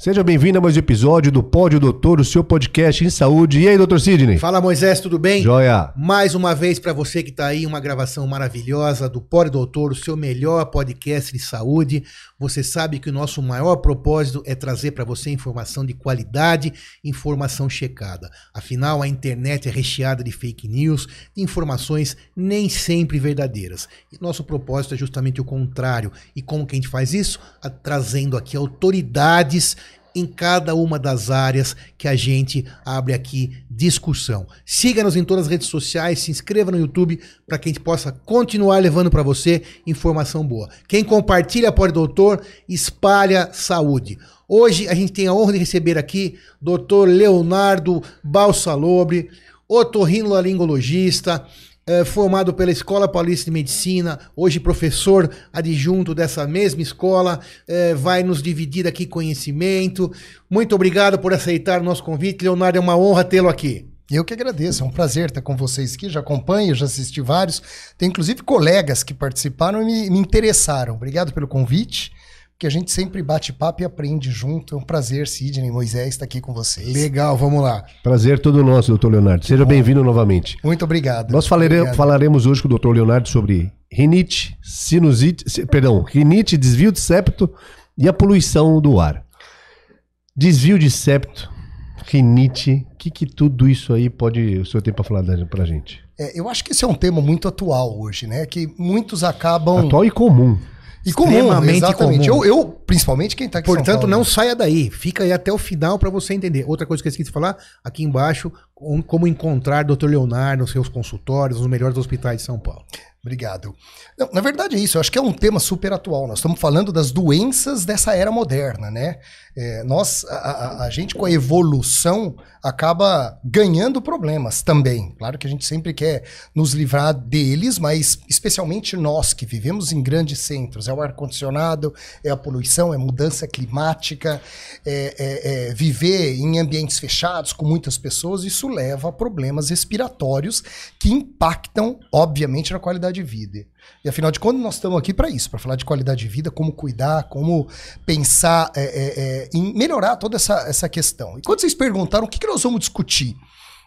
Seja bem-vindo a mais um episódio do Pódio Doutor, o seu podcast em saúde. E aí, doutor Sidney? Fala, Moisés, tudo bem? Joia. Mais uma vez para você que tá aí, uma gravação maravilhosa do Pódio Doutor, o seu melhor podcast de saúde. Você sabe que o nosso maior propósito é trazer para você informação de qualidade, informação checada. Afinal, a internet é recheada de fake news, de informações nem sempre verdadeiras. E nosso propósito é justamente o contrário. E como que a gente faz isso? A, trazendo aqui autoridades em cada uma das áreas que a gente abre aqui discussão. Siga-nos em todas as redes sociais, se inscreva no YouTube para que a gente possa continuar levando para você informação boa. Quem compartilha Pode Doutor, espalha saúde. Hoje a gente tem a honra de receber aqui Dr. Leonardo Balsalobre, otorrinolaringologista, é, formado pela Escola Paulista de Medicina, hoje professor adjunto dessa mesma escola, é, vai nos dividir aqui conhecimento. Muito obrigado por aceitar o nosso convite, Leonardo, é uma honra tê-lo aqui. Eu que agradeço, é um prazer estar com vocês aqui. Já acompanho, já assisti vários. Tem inclusive colegas que participaram e me, me interessaram. Obrigado pelo convite que a gente sempre bate papo e aprende junto. É um prazer, Sidney e Moisés, estar aqui com vocês. Legal, vamos lá. Prazer todo nosso, doutor Leonardo. Seja bem-vindo novamente. Muito obrigado. Nós obrigado. falaremos hoje com o doutor Leonardo sobre rinite, sinusite, perdão, rinite, desvio de septo e a poluição do ar. Desvio de septo, rinite, o que, que tudo isso aí pode o senhor tem para falar para a gente? É, eu acho que esse é um tema muito atual hoje, né? Que muitos acabam. Atual e comum. E comum, exatamente. Comum. Eu, eu, principalmente quem está aqui Portanto, não saia daí. Fica aí até o final para você entender. Outra coisa que eu esqueci de falar, aqui embaixo, como encontrar Dr. Leonardo nos seus consultórios, nos melhores hospitais de São Paulo. Obrigado. Não, na verdade é isso, eu acho que é um tema super atual. Nós estamos falando das doenças dessa era moderna, né? É, nós, a, a, a, gente com a evolução acaba ganhando problemas também. Claro que a gente sempre quer nos livrar deles, mas especialmente nós que vivemos em grandes centros. É o ar-condicionado, é a poluição, é mudança climática, é, é, é viver em ambientes fechados com muitas pessoas, isso leva a problemas respiratórios que impactam, obviamente, na qualidade de vida. E afinal de contas, nós estamos aqui para isso, para falar de qualidade de vida, como cuidar, como pensar é, é, é, em melhorar toda essa, essa questão. E quando vocês perguntaram o que, que nós vamos discutir,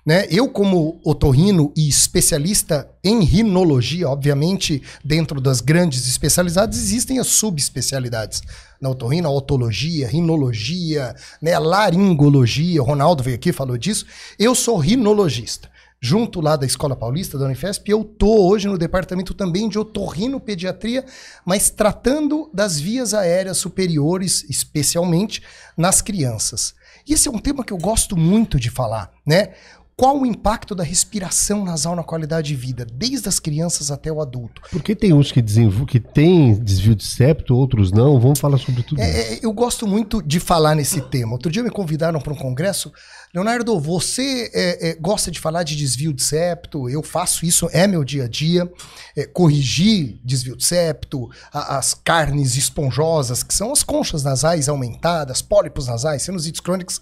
né? Eu, como otorrino e especialista em rinologia, obviamente, dentro das grandes especialidades, existem as subespecialidades. Na otorrina, otologia, rinologia, né? laringologia, o Ronaldo veio aqui e falou disso. Eu sou rinologista junto lá da Escola Paulista, da Unifesp, eu tô hoje no departamento também de otorrinopediatria, mas tratando das vias aéreas superiores, especialmente nas crianças. E esse é um tema que eu gosto muito de falar, né? Qual o impacto da respiração nasal na qualidade de vida, desde as crianças até o adulto? Porque tem uns que, desenvol... que tem desvio de septo, outros não. Vamos falar sobre tudo é, isso. É, eu gosto muito de falar nesse tema. Outro dia me convidaram para um congresso. Leonardo, você é, é, gosta de falar de desvio de septo? Eu faço isso, é meu dia a dia. É, corrigir desvio de septo, a, as carnes esponjosas, que são as conchas nasais aumentadas, pólipos nasais, sinusites crônicos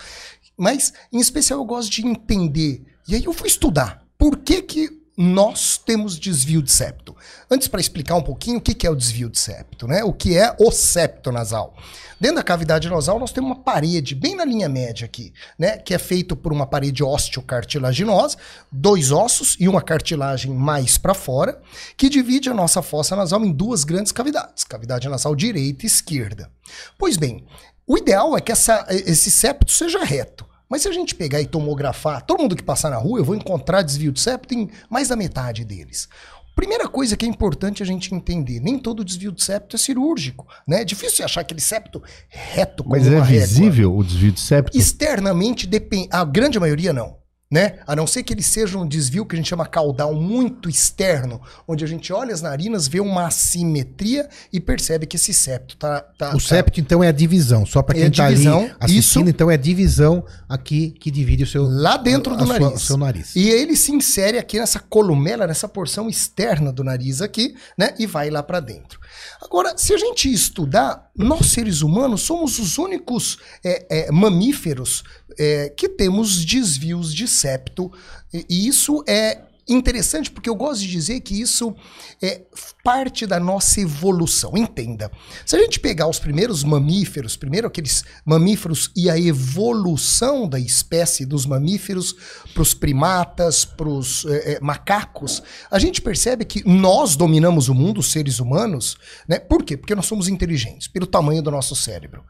mas, em especial, eu gosto de entender. E aí eu fui estudar. Por que, que nós temos desvio de septo? Antes, para explicar um pouquinho o que, é o desvio de septo, né? O que é o septo nasal. Dentro da cavidade nasal, nós temos uma parede, bem na linha média aqui, né? Que é feito por uma parede osteocartilaginosa, dois ossos e uma cartilagem mais para fora, que divide a nossa fossa nasal em duas grandes cavidades, cavidade nasal direita e esquerda. Pois bem, o ideal é que essa, esse septo seja reto. Mas se a gente pegar e tomografar, todo mundo que passar na rua, eu vou encontrar desvio de septo em mais da metade deles. Primeira coisa que é importante a gente entender, nem todo desvio de septo é cirúrgico, né? É difícil achar aquele septo reto como Mas é visível régua. o desvio de septo? Externamente, depende, a grande maioria não né? A não ser que ele seja um desvio que a gente chama caudal muito externo, onde a gente olha as narinas, vê uma assimetria e percebe que esse septo tá. tá o tá... septo, então, é a divisão. Só para quem é tá divisão, ali assistindo, isso, então é a divisão aqui que divide o seu. Lá dentro do nariz. Sua, o seu nariz. E ele se insere aqui nessa columela, nessa porção externa do nariz aqui, né? E vai lá para dentro. Agora, se a gente estudar, nós seres humanos somos os únicos é, é, mamíferos é, que temos desvios de septo, e isso é interessante porque eu gosto de dizer que isso é parte da nossa evolução. Entenda. Se a gente pegar os primeiros mamíferos, primeiro aqueles mamíferos e a evolução da espécie dos mamíferos para os primatas, para os é, é, macacos, a gente percebe que nós dominamos o mundo, os seres humanos, né? Por quê? Porque nós somos inteligentes, pelo tamanho do nosso cérebro.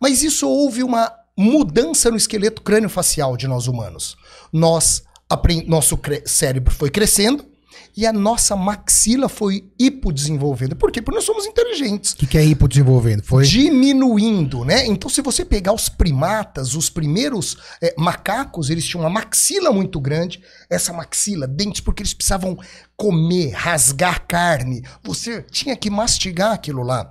Mas isso houve uma mudança no esqueleto crânio-facial de nós humanos. Nós nosso cérebro foi crescendo e a nossa maxila foi hipodesenvolvendo. Por quê? Porque nós somos inteligentes. O que, que é hipodesenvolvendo? Foi diminuindo, né? Então, se você pegar os primatas, os primeiros é, macacos, eles tinham uma maxila muito grande. Essa maxila, dentes, porque eles precisavam comer, rasgar carne. Você tinha que mastigar aquilo lá.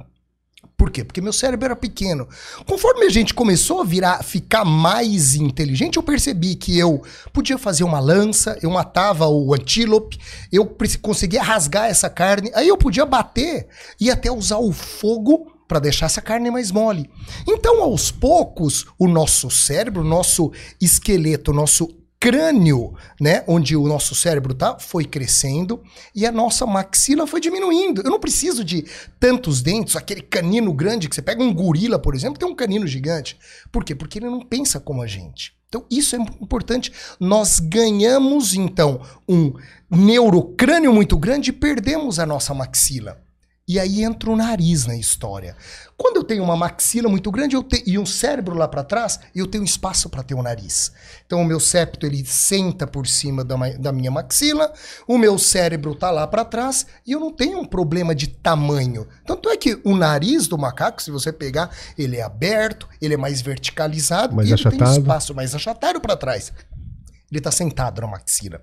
Por quê? Porque meu cérebro era pequeno. Conforme a gente começou a virar, ficar mais inteligente, eu percebi que eu podia fazer uma lança, eu matava o antílope, eu conseguia rasgar essa carne, aí eu podia bater e até usar o fogo para deixar essa carne mais mole. Então, aos poucos, o nosso cérebro, o nosso esqueleto, o nosso crânio, né, onde o nosso cérebro tá, foi crescendo e a nossa maxila foi diminuindo. Eu não preciso de tantos dentes, aquele canino grande que você pega um gorila, por exemplo, tem um canino gigante. Por quê? Porque ele não pensa como a gente. Então, isso é importante. Nós ganhamos, então, um neurocrânio muito grande e perdemos a nossa maxila. E aí entra o nariz na história. Quando eu tenho uma maxila muito grande eu te, e um cérebro lá para trás, eu tenho espaço para ter o um nariz. Então o meu septo ele senta por cima da, da minha maxila, o meu cérebro tá lá para trás e eu não tenho um problema de tamanho. Tanto é que o nariz do macaco, se você pegar, ele é aberto, ele é mais verticalizado mais e achatado. ele tem espaço mais achatado para trás. Ele está sentado na maxila.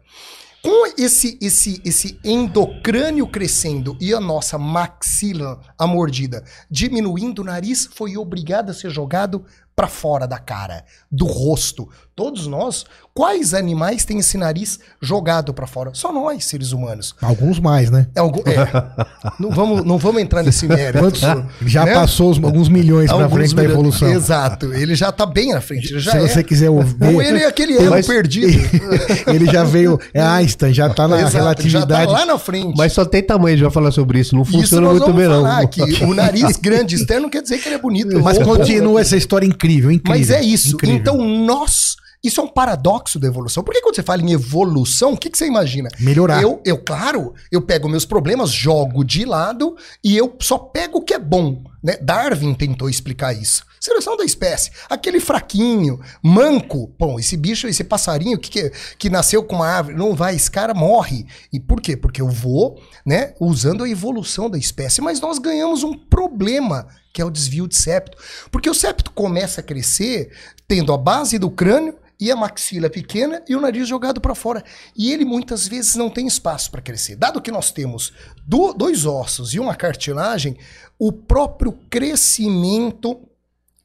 Com esse, esse, esse endocrânio crescendo e a nossa maxila, a mordida, diminuindo, o nariz foi obrigado a ser jogado para fora da cara, do rosto. Todos nós, quais animais têm esse nariz jogado para fora? Só nós, seres humanos. Alguns mais, né? É, algum, é. não, vamos, não vamos entrar nesse mérito. Quantos, já né? passou os, alguns milhões para frente da evolução. Exato, ele já tá bem na frente. Se é. você quiser ouvir. Ou ele é aquele erro perdido. ele já veio, é Einstein, já tá na Exato, relatividade. Já tá lá na frente. Mas só tem tamanho, a gente vai falar sobre isso. Não funciona isso muito bem, não. Que o nariz grande externo quer dizer que ele é bonito. Mas continua essa história incrível incrível, incrível. Mas é isso. Incrível. Então nós. Isso é um paradoxo da evolução. Porque quando você fala em evolução, o que, que você imagina? Melhorar. Eu, eu, claro, eu pego meus problemas, jogo de lado e eu só pego o que é bom. Né? Darwin tentou explicar isso. Seleção da espécie. Aquele fraquinho, manco. Bom, esse bicho, esse passarinho que, que, que nasceu com uma árvore, não vai, esse cara morre. E por quê? Porque eu vou, né, usando a evolução da espécie. Mas nós ganhamos um problema que é o desvio de septo. Porque o septo começa a crescer tendo a base do crânio e a maxila pequena e o nariz jogado para fora. E ele muitas vezes não tem espaço para crescer. Dado que nós temos do, dois ossos e uma cartilagem, o próprio crescimento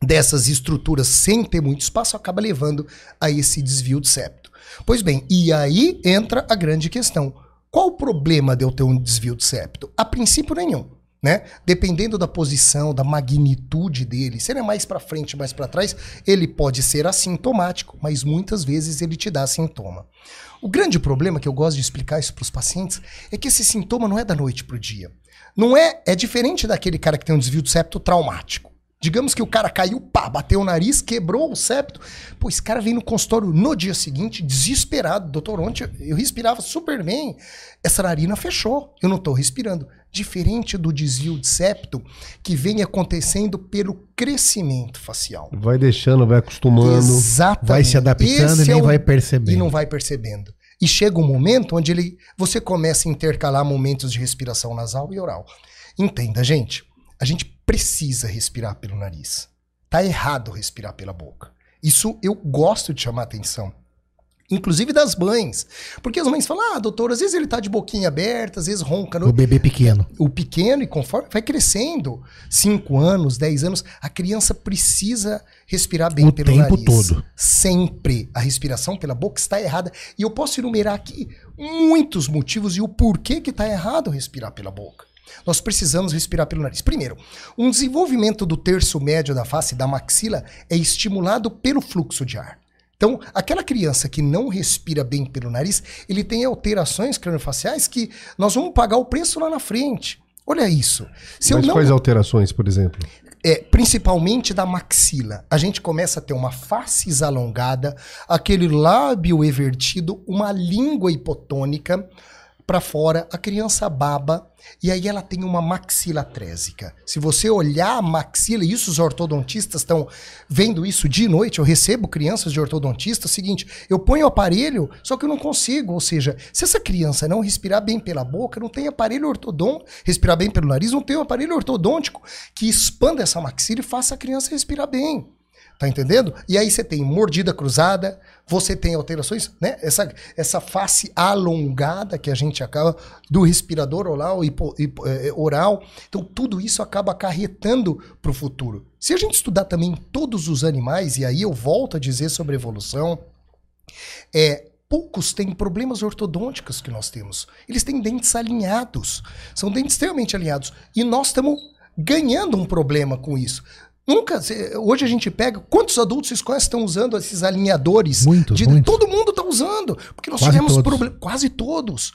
dessas estruturas sem ter muito espaço acaba levando a esse desvio de septo. Pois bem, e aí entra a grande questão. Qual o problema de eu ter um desvio de septo? A princípio nenhum né? Dependendo da posição, da magnitude dele, se ele é mais para frente, mais para trás, ele pode ser assintomático, mas muitas vezes ele te dá sintoma. O grande problema que eu gosto de explicar isso para os pacientes é que esse sintoma não é da noite para o dia. Não é, é diferente daquele cara que tem um desvio de septo traumático. Digamos que o cara caiu, pá, bateu o nariz, quebrou o septo. Pô, esse cara vem no consultório no dia seguinte, desesperado. Doutor, ontem eu respirava super bem. Essa narina fechou. Eu não estou respirando. Diferente do desvio de septo, que vem acontecendo pelo crescimento facial. Vai deixando, vai acostumando. Exatamente. Vai se adaptando Esse e nem é o... vai percebendo. E não vai percebendo. E chega um momento onde ele, você começa a intercalar momentos de respiração nasal e oral. Entenda, gente. A gente precisa respirar pelo nariz. Tá errado respirar pela boca. Isso eu gosto de chamar atenção. Inclusive das mães. Porque as mães falam, ah, doutor, às vezes ele tá de boquinha aberta, às vezes ronca. No... O bebê pequeno. O pequeno, e conforme vai crescendo, 5 anos, 10 anos, a criança precisa respirar bem o pelo tempo nariz. todo. Sempre. A respiração pela boca está errada. E eu posso enumerar aqui muitos motivos e o porquê que está errado respirar pela boca. Nós precisamos respirar pelo nariz. Primeiro, um desenvolvimento do terço médio da face, da maxila, é estimulado pelo fluxo de ar. Então, aquela criança que não respira bem pelo nariz, ele tem alterações craniofaciais que nós vamos pagar o preço lá na frente. Olha isso. Se Mas não... quais alterações, por exemplo? É, principalmente da maxila. A gente começa a ter uma face alongada, aquele lábio evertido, uma língua hipotônica, para fora, a criança baba e aí ela tem uma maxila trésica. Se você olhar a maxila, e isso os ortodontistas estão vendo isso de noite, eu recebo crianças de ortodontista, é seguinte, eu ponho o aparelho, só que eu não consigo, ou seja, se essa criança não respirar bem pela boca, não tem aparelho ortodôntico, respirar bem pelo nariz, não tem um aparelho ortodôntico que expanda essa maxila e faça a criança respirar bem. Tá entendendo? E aí você tem mordida cruzada, você tem alterações, né? Essa, essa face alongada que a gente acaba do respirador oral, hipo, hipo, é, é oral. Então, tudo isso acaba acarretando para o futuro. Se a gente estudar também todos os animais, e aí eu volto a dizer sobre evolução, é, poucos têm problemas ortodônticos que nós temos. Eles têm dentes alinhados. São dentes extremamente alinhados. E nós estamos ganhando um problema com isso. Nunca. Hoje a gente pega. Quantos adultos vocês conhecem estão usando esses alinhadores? Muitos. De, muitos. Todo mundo está usando. Porque nós quase tivemos problemas. Quase todos.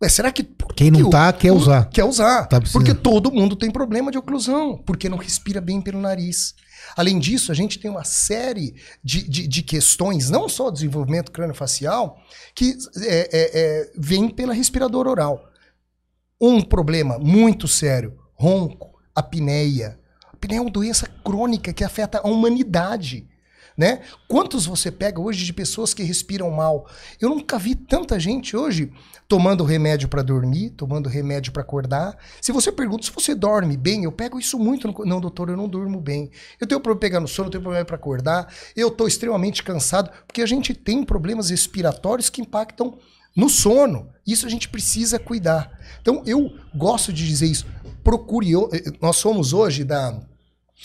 Mas será que. Quem não está quer usar. Quer usar. Tá porque todo mundo tem problema de oclusão. Porque não respira bem pelo nariz. Além disso, a gente tem uma série de, de, de questões, não só desenvolvimento crâniofacial, que é, é, é, vem pela respiradora oral. Um problema muito sério: ronco, apneia, apneia é uma doença crônica que afeta a humanidade. Né? Quantos você pega hoje de pessoas que respiram mal? Eu nunca vi tanta gente hoje tomando remédio para dormir, tomando remédio para acordar. Se você pergunta se você dorme bem, eu pego isso muito. No... Não, doutor, eu não durmo bem. Eu tenho problema pegar no sono, eu tenho problema para acordar. Eu estou extremamente cansado, porque a gente tem problemas respiratórios que impactam no sono. Isso a gente precisa cuidar. Então eu gosto de dizer isso. Procure. Nós somos hoje da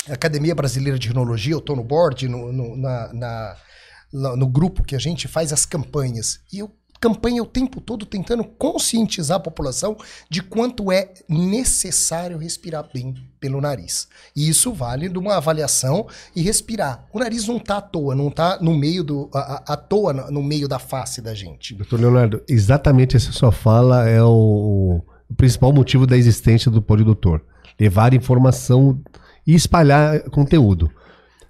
Academia Brasileira de Rinologia, eu estou no board, no, no, na, na, no grupo que a gente faz as campanhas. E eu campanha o tempo todo tentando conscientizar a população de quanto é necessário respirar bem pelo nariz. E isso vale de uma avaliação e respirar. O nariz não está à toa, não está no meio do à, à toa no meio da face da gente. Doutor Leonardo, exatamente essa sua fala é o, o principal motivo da existência do Doutor. Levar informação e espalhar conteúdo.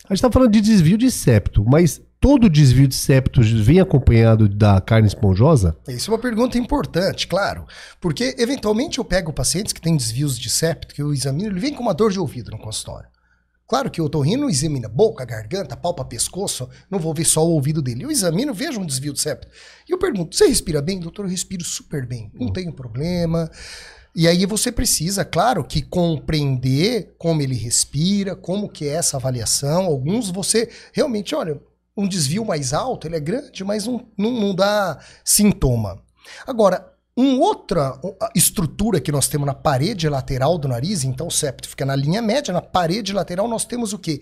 A gente está falando de desvio de septo, mas todo desvio de septo vem acompanhado da carne esponjosa? Isso é uma pergunta importante, claro. Porque, eventualmente, eu pego pacientes que têm desvios de septo, que eu examino, ele vem com uma dor de ouvido no consultório. Claro que o otorrino examina boca, garganta, palpa, pescoço, não vou ver só o ouvido dele. Eu examino, vejo um desvio de septo. E eu pergunto, você respira bem? Doutor, eu respiro super bem, não hum. tenho problema. E aí você precisa, claro, que compreender como ele respira, como que é essa avaliação. Alguns você realmente, olha, um desvio mais alto, ele é grande, mas não, não, não dá sintoma. Agora, uma outra estrutura que nós temos na parede lateral do nariz, então o septo fica na linha média, na parede lateral nós temos o quê?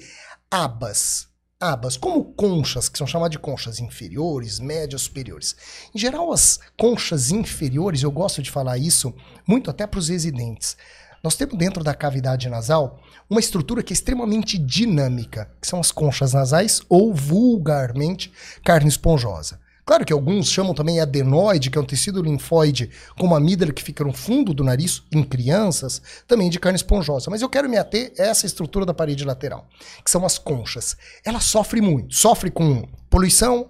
Abas abas, como conchas, que são chamadas de conchas inferiores, médias, superiores. Em geral, as conchas inferiores, eu gosto de falar isso muito até para os residentes. Nós temos dentro da cavidade nasal uma estrutura que é extremamente dinâmica, que são as conchas nasais ou vulgarmente carne esponjosa. Claro que alguns chamam também adenoide, que é um tecido linfóide com uma amígdala que fica no fundo do nariz, em crianças, também de carne esponjosa. Mas eu quero me ater a essa estrutura da parede lateral, que são as conchas. Ela sofre muito, sofre com poluição,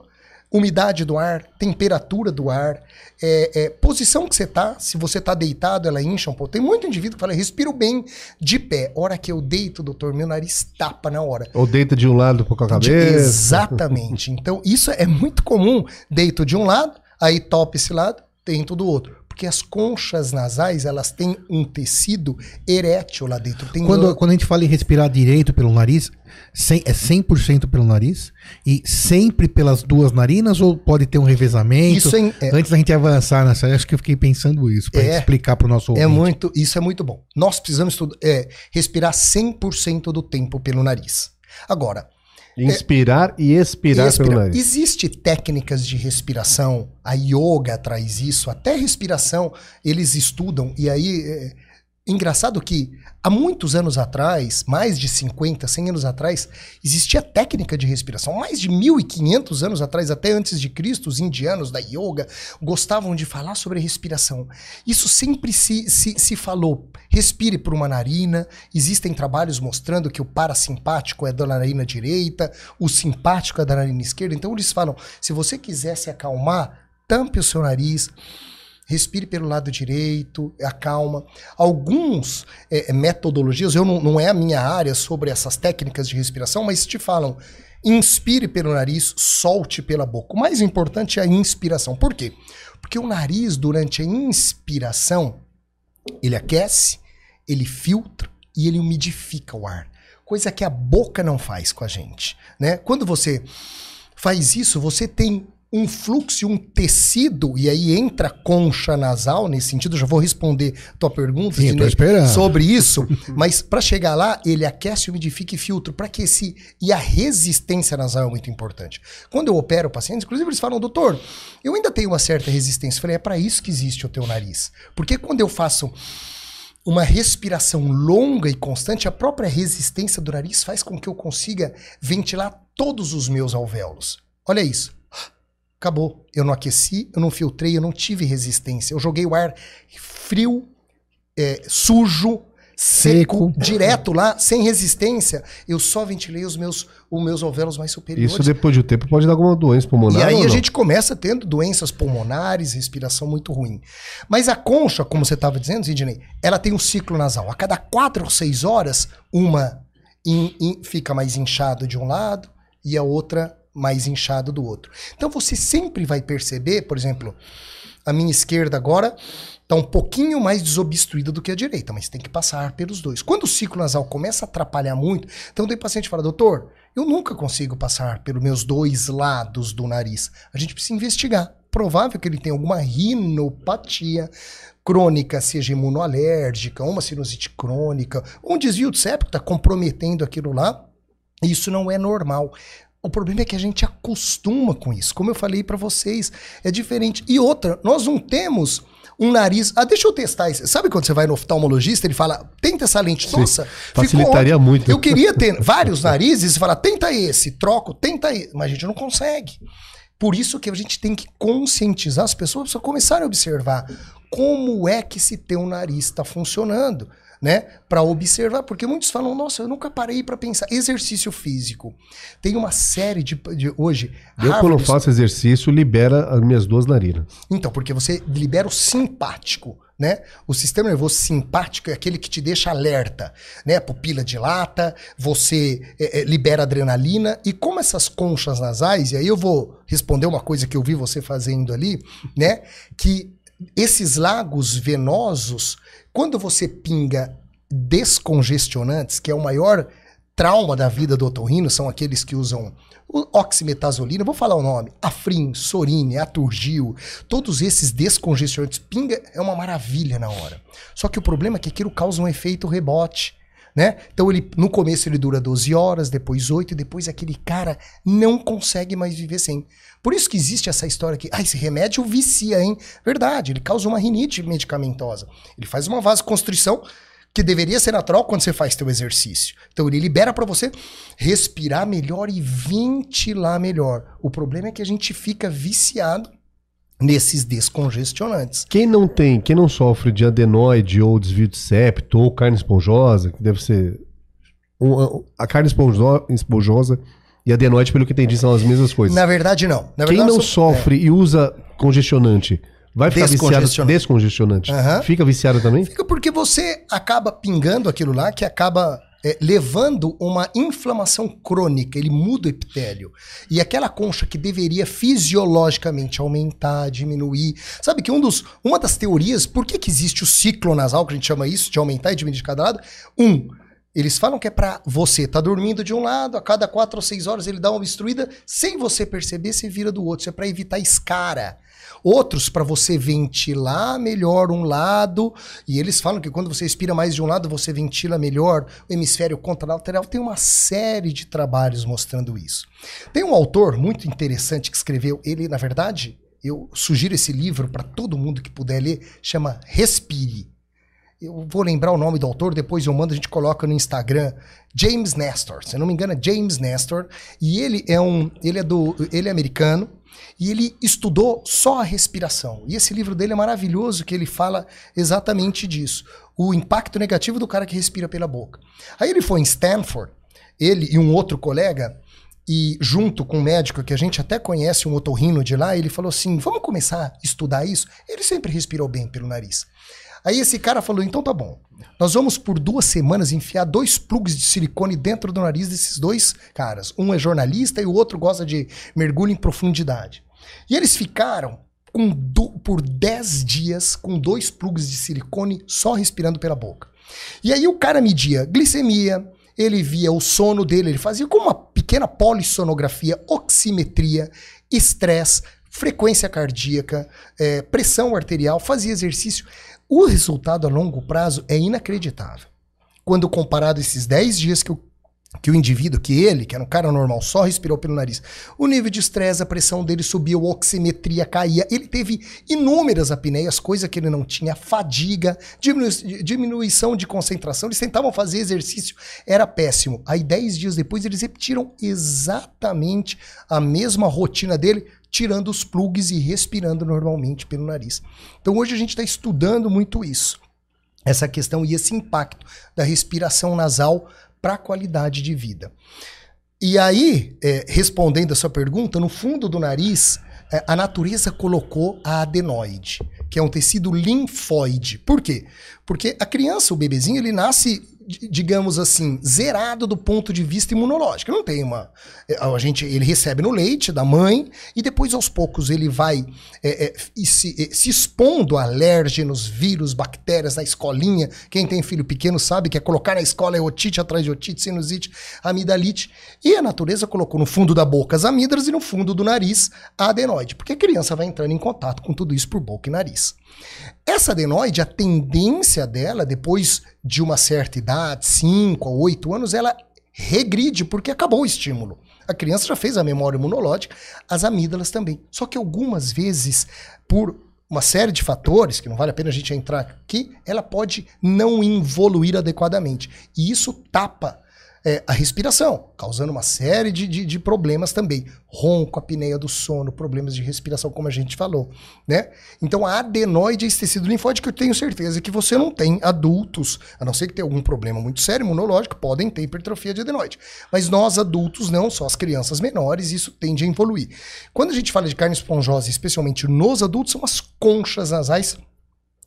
umidade do ar, temperatura do ar, é, é, posição que você tá. Se você tá deitado, ela incha um pouco. Tem muito indivíduo que fala, respiro bem de pé. Hora que eu deito, doutor, meu nariz tapa na hora. Ou deita de um lado com a cabeça. De, exatamente. Então, isso é muito comum. Deito de um lado, aí topa esse lado, dentro do outro porque as conchas nasais elas têm um tecido erétil lá dentro. Tem quando, quando a gente fala em respirar direito pelo nariz, 100, é 100% pelo nariz? E sempre pelas duas narinas ou pode ter um revezamento? Isso é, é, Antes da gente avançar nessa, acho que eu fiquei pensando isso, para é, explicar para o nosso é ouvinte. É muito, isso é muito bom. Nós precisamos é, respirar 100% do tempo pelo nariz. Agora, Inspirar é, e expirar, expirar pelo nariz. Existem técnicas de respiração, a yoga traz isso, até respiração eles estudam, e aí é, engraçado que há muitos anos atrás, mais de 50, 100 anos atrás, existia técnica de respiração. Mais de 1500 anos atrás, até antes de Cristo, os indianos da yoga gostavam de falar sobre respiração. Isso sempre se, se, se falou. Respire por uma narina. Existem trabalhos mostrando que o parasimpático é da narina direita, o simpático é da narina esquerda. Então eles falam: se você quiser se acalmar, tampe o seu nariz respire pelo lado direito, acalma. Alguns é, metodologias, eu não, não é a minha área sobre essas técnicas de respiração, mas te falam, inspire pelo nariz, solte pela boca. O mais importante é a inspiração. Por quê? Porque o nariz, durante a inspiração, ele aquece, ele filtra e ele umidifica o ar. Coisa que a boca não faz com a gente. Né? Quando você faz isso, você tem um fluxo, um tecido, e aí entra concha nasal nesse sentido. Já vou responder tua pergunta Sim, Dinei, sobre isso, mas para chegar lá, ele aquece, umidifica e filtra. Para que esse. E a resistência nasal é muito importante. Quando eu opero pacientes, inclusive eles falam, doutor, eu ainda tenho uma certa resistência. Eu falei, é para isso que existe o teu nariz. Porque quando eu faço uma respiração longa e constante, a própria resistência do nariz faz com que eu consiga ventilar todos os meus alvéolos. Olha isso acabou. Eu não aqueci, eu não filtrei, eu não tive resistência. Eu joguei o ar frio, é, sujo, seco, seco, direto lá, sem resistência. Eu só ventilei os meus, os meus alvéolos mais superiores. Isso depois de um tempo pode dar alguma doença pulmonar. E aí a gente começa tendo doenças pulmonares, respiração muito ruim. Mas a concha, como você estava dizendo, Sidney, ela tem um ciclo nasal. A cada quatro ou seis horas, uma in, in, fica mais inchado de um lado e a outra mais inchado do outro. Então você sempre vai perceber, por exemplo, a minha esquerda agora está um pouquinho mais desobstruída do que a direita, mas tem que passar pelos dois. Quando o ciclo nasal começa a atrapalhar muito, então tem paciente que fala, doutor, eu nunca consigo passar pelos meus dois lados do nariz. A gente precisa investigar. Provável que ele tenha alguma rinopatia crônica, seja imunoalérgica, uma sinusite crônica, um desvio de septo está comprometendo aquilo lá. Isso não é normal. O problema é que a gente acostuma com isso. Como eu falei para vocês, é diferente. E outra, nós não temos um nariz. Ah, deixa eu testar isso. Sabe quando você vai no oftalmologista, ele fala, tenta essa lente. Sim, Nossa, facilitaria muito. Eu queria ter vários narizes e falar, tenta esse, troco, tenta esse. Mas a gente não consegue. Por isso que a gente tem que conscientizar as pessoas para começarem a observar como é que esse teu nariz está funcionando né? Para observar, porque muitos falam, nossa, eu nunca parei para pensar. Exercício físico. Tem uma série de, de hoje. Eu Harvard, quando faço exercício libera as minhas duas narinas. Então, porque você libera o simpático. Né? O sistema nervoso simpático é aquele que te deixa alerta, né? Pupila dilata, você é, é, libera adrenalina e como essas conchas nasais, e aí eu vou responder uma coisa que eu vi você fazendo ali, né? Que esses lagos venosos quando você pinga descongestionantes, que é o maior trauma da vida do otorrino, são aqueles que usam oximetazolina, vou falar o nome, Afrin, Sorine, Aturgil, todos esses descongestionantes, pinga é uma maravilha na hora. Só que o problema é que aquilo causa um efeito rebote. Né? Então ele no começo ele dura 12 horas, depois 8 e depois aquele cara não consegue mais viver sem. Por isso que existe essa história que, ah, esse remédio vicia, hein? Verdade, ele causa uma rinite medicamentosa. Ele faz uma vasoconstrição que deveria ser natural quando você faz teu exercício. Então ele libera para você respirar melhor e ventilar melhor. O problema é que a gente fica viciado nesses descongestionantes. Quem não tem, quem não sofre de adenoide ou desvio de septo ou carne esponjosa, que deve ser a carne esponjosa e adenoide, pelo que entendi, são as mesmas coisas. Na verdade, não. Na Quem não sofre é. e usa congestionante, vai ficar viciado descongestionante. Uhum. Fica viciado também? Fica porque você acaba pingando aquilo lá que acaba é, levando uma inflamação crônica, ele muda o epitélio. E aquela concha que deveria fisiologicamente aumentar, diminuir. Sabe que um dos, uma das teorias, por que, que existe o ciclo nasal, que a gente chama isso, de aumentar e diminuir de cada lado? Um, eles falam que é para você tá dormindo de um lado, a cada quatro ou seis horas ele dá uma obstruída, sem você perceber, você vira do outro. Isso é para evitar escara. Outros para você ventilar melhor um lado, e eles falam que quando você expira mais de um lado, você ventila melhor o hemisfério contralateral. Tem uma série de trabalhos mostrando isso. Tem um autor muito interessante que escreveu, ele, na verdade, eu sugiro esse livro para todo mundo que puder ler, chama Respire eu vou lembrar o nome do autor, depois eu mando, a gente coloca no Instagram. James Nestor, se eu não me engano, é James Nestor. E ele é um. Ele é do. Ele é americano. E ele estudou só a respiração. E esse livro dele é maravilhoso, que ele fala exatamente disso. O impacto negativo do cara que respira pela boca. Aí ele foi em Stanford, ele e um outro colega, e junto com um médico que a gente até conhece, um otorrino de lá, ele falou assim: vamos começar a estudar isso? Ele sempre respirou bem pelo nariz. Aí esse cara falou: então tá bom. Nós vamos por duas semanas enfiar dois plugs de silicone dentro do nariz desses dois caras. Um é jornalista e o outro gosta de mergulho em profundidade. E eles ficaram do, por 10 dias com dois plugs de silicone só respirando pela boca. E aí o cara media glicemia, ele via o sono dele, ele fazia como uma pequena polissonografia, oximetria, estresse, frequência cardíaca, é, pressão arterial, fazia exercício. O resultado a longo prazo é inacreditável. Quando comparado esses 10 dias que o, que o indivíduo, que ele, que era um cara normal, só respirou pelo nariz, o nível de estresse, a pressão dele subiu, a oximetria caía, ele teve inúmeras apneias, coisa que ele não tinha, fadiga, diminu diminuição de concentração, eles tentavam fazer exercício, era péssimo. Aí 10 dias depois eles repetiram exatamente a mesma rotina dele, tirando os plugs e respirando normalmente pelo nariz. Então hoje a gente está estudando muito isso, essa questão e esse impacto da respiração nasal para a qualidade de vida. E aí, é, respondendo a sua pergunta, no fundo do nariz, é, a natureza colocou a adenoide, que é um tecido linfóide. Por quê? Porque a criança, o bebezinho, ele nasce digamos assim, zerado do ponto de vista imunológico. Não tem uma. É, a gente, ele recebe no leite da mãe e depois, aos poucos, ele vai é, é, se, é, se, expondo a alérgenos, vírus, bactérias na escolinha. Quem tem filho pequeno sabe que é colocar na escola é otite atrás de otite, sinusite, amidalite. E a natureza colocou no fundo da boca as amígdalas e no fundo do nariz a adenoide, porque a criança vai entrando em contato com tudo isso por boca e nariz. Essa adenoide, a tendência dela, depois de uma certa idade, 5 a 8 anos, ela regride, porque acabou o estímulo. A criança já fez a memória imunológica, as amígdalas também. Só que algumas vezes, por uma série de fatores, que não vale a pena a gente entrar aqui, ela pode não evoluir adequadamente. E isso tapa é, a respiração, causando uma série de, de, de, problemas também. Ronco, apneia do sono, problemas de respiração, como a gente falou, né? Então, a adenoide é esse tecido linfóide que eu tenho certeza que você não tem adultos, a não ser que tenha algum problema muito sério imunológico, podem ter hipertrofia de adenoide. Mas nós adultos não, só as crianças menores, isso tende a evoluir. Quando a gente fala de carne esponjosa, especialmente nos adultos, são as conchas nasais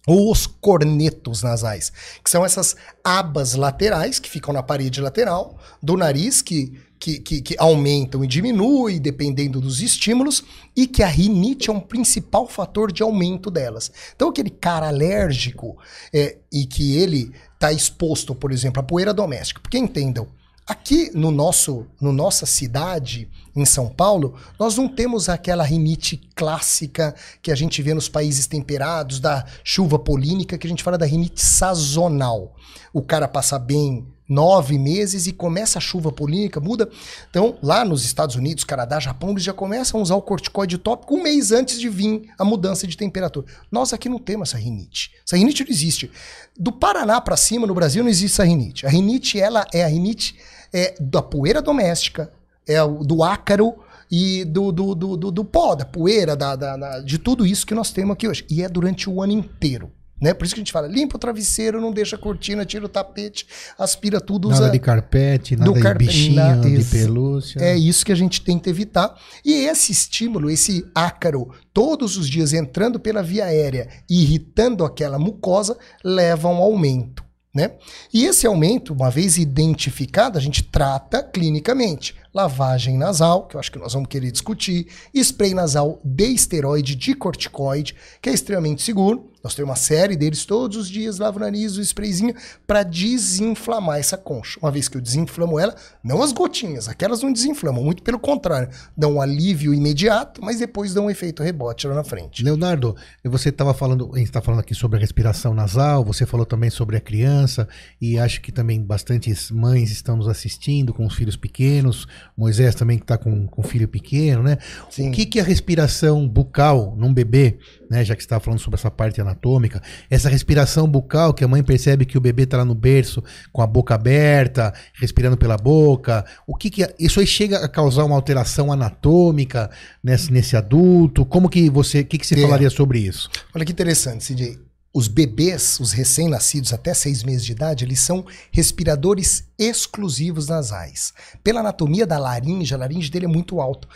ou os cornetos nasais, que são essas abas laterais que ficam na parede lateral do nariz, que, que, que, que, aumentam e diminuem dependendo dos estímulos, e que a rinite é um principal fator de aumento delas. Então, aquele cara alérgico é, e que ele está exposto, por exemplo, à poeira doméstica, porque entendam, Aqui no nosso, no nossa cidade, em São Paulo, nós não temos aquela rinite clássica que a gente vê nos países temperados, da chuva polínica, que a gente fala da rinite sazonal. O cara passa bem nove meses e começa a chuva polínica, muda. Então, lá nos Estados Unidos, Canadá, Japão, eles já começam a usar o corticoide tópico um mês antes de vir a mudança de temperatura. Nós aqui não temos essa rinite. Essa rinite não existe. Do Paraná para cima, no Brasil, não existe essa rinite. A rinite, ela é a rinite é da poeira doméstica, é do ácaro e do, do, do, do, do pó, da poeira, da, da, da, de tudo isso que nós temos aqui hoje. E é durante o ano inteiro. Né? Por isso que a gente fala, limpa o travesseiro, não deixa a cortina, tira o tapete, aspira tudo. Nada usa... de carpete, nada de bichinho, na... de pelúcia. É isso que a gente tenta evitar. E esse estímulo, esse ácaro, todos os dias entrando pela via aérea e irritando aquela mucosa, leva a um aumento. Né? E esse aumento, uma vez identificado, a gente trata clinicamente lavagem nasal, que eu acho que nós vamos querer discutir, spray nasal de esteroide, de corticoide, que é extremamente seguro. Nós temos uma série deles todos os dias, lavo o nariz, o sprayzinho, para desinflamar essa concha. Uma vez que eu desinflamo ela, não as gotinhas, aquelas não desinflamam, muito pelo contrário, dão um alívio imediato, mas depois dão um efeito rebote lá na frente. Leonardo, você estava falando, a gente está falando aqui sobre a respiração nasal, você falou também sobre a criança, e acho que também bastantes mães estão nos assistindo com os filhos pequenos, Moisés também que está com, com filho pequeno, né? Sim. O que, que a respiração bucal num bebê, né? Já que estava falando sobre essa parte anatômica, essa respiração bucal que a mãe percebe que o bebê está lá no berço com a boca aberta, respirando pela boca. O que, que isso aí chega a causar uma alteração anatômica nesse, nesse adulto? Como que você, o que, que você É. falaria sobre isso? Olha que interessante, CJ. Os bebês, os recém-nascidos até seis meses de idade, eles são respiradores exclusivos nasais. Pela anatomia da laringe, a laringe dele é muito alta.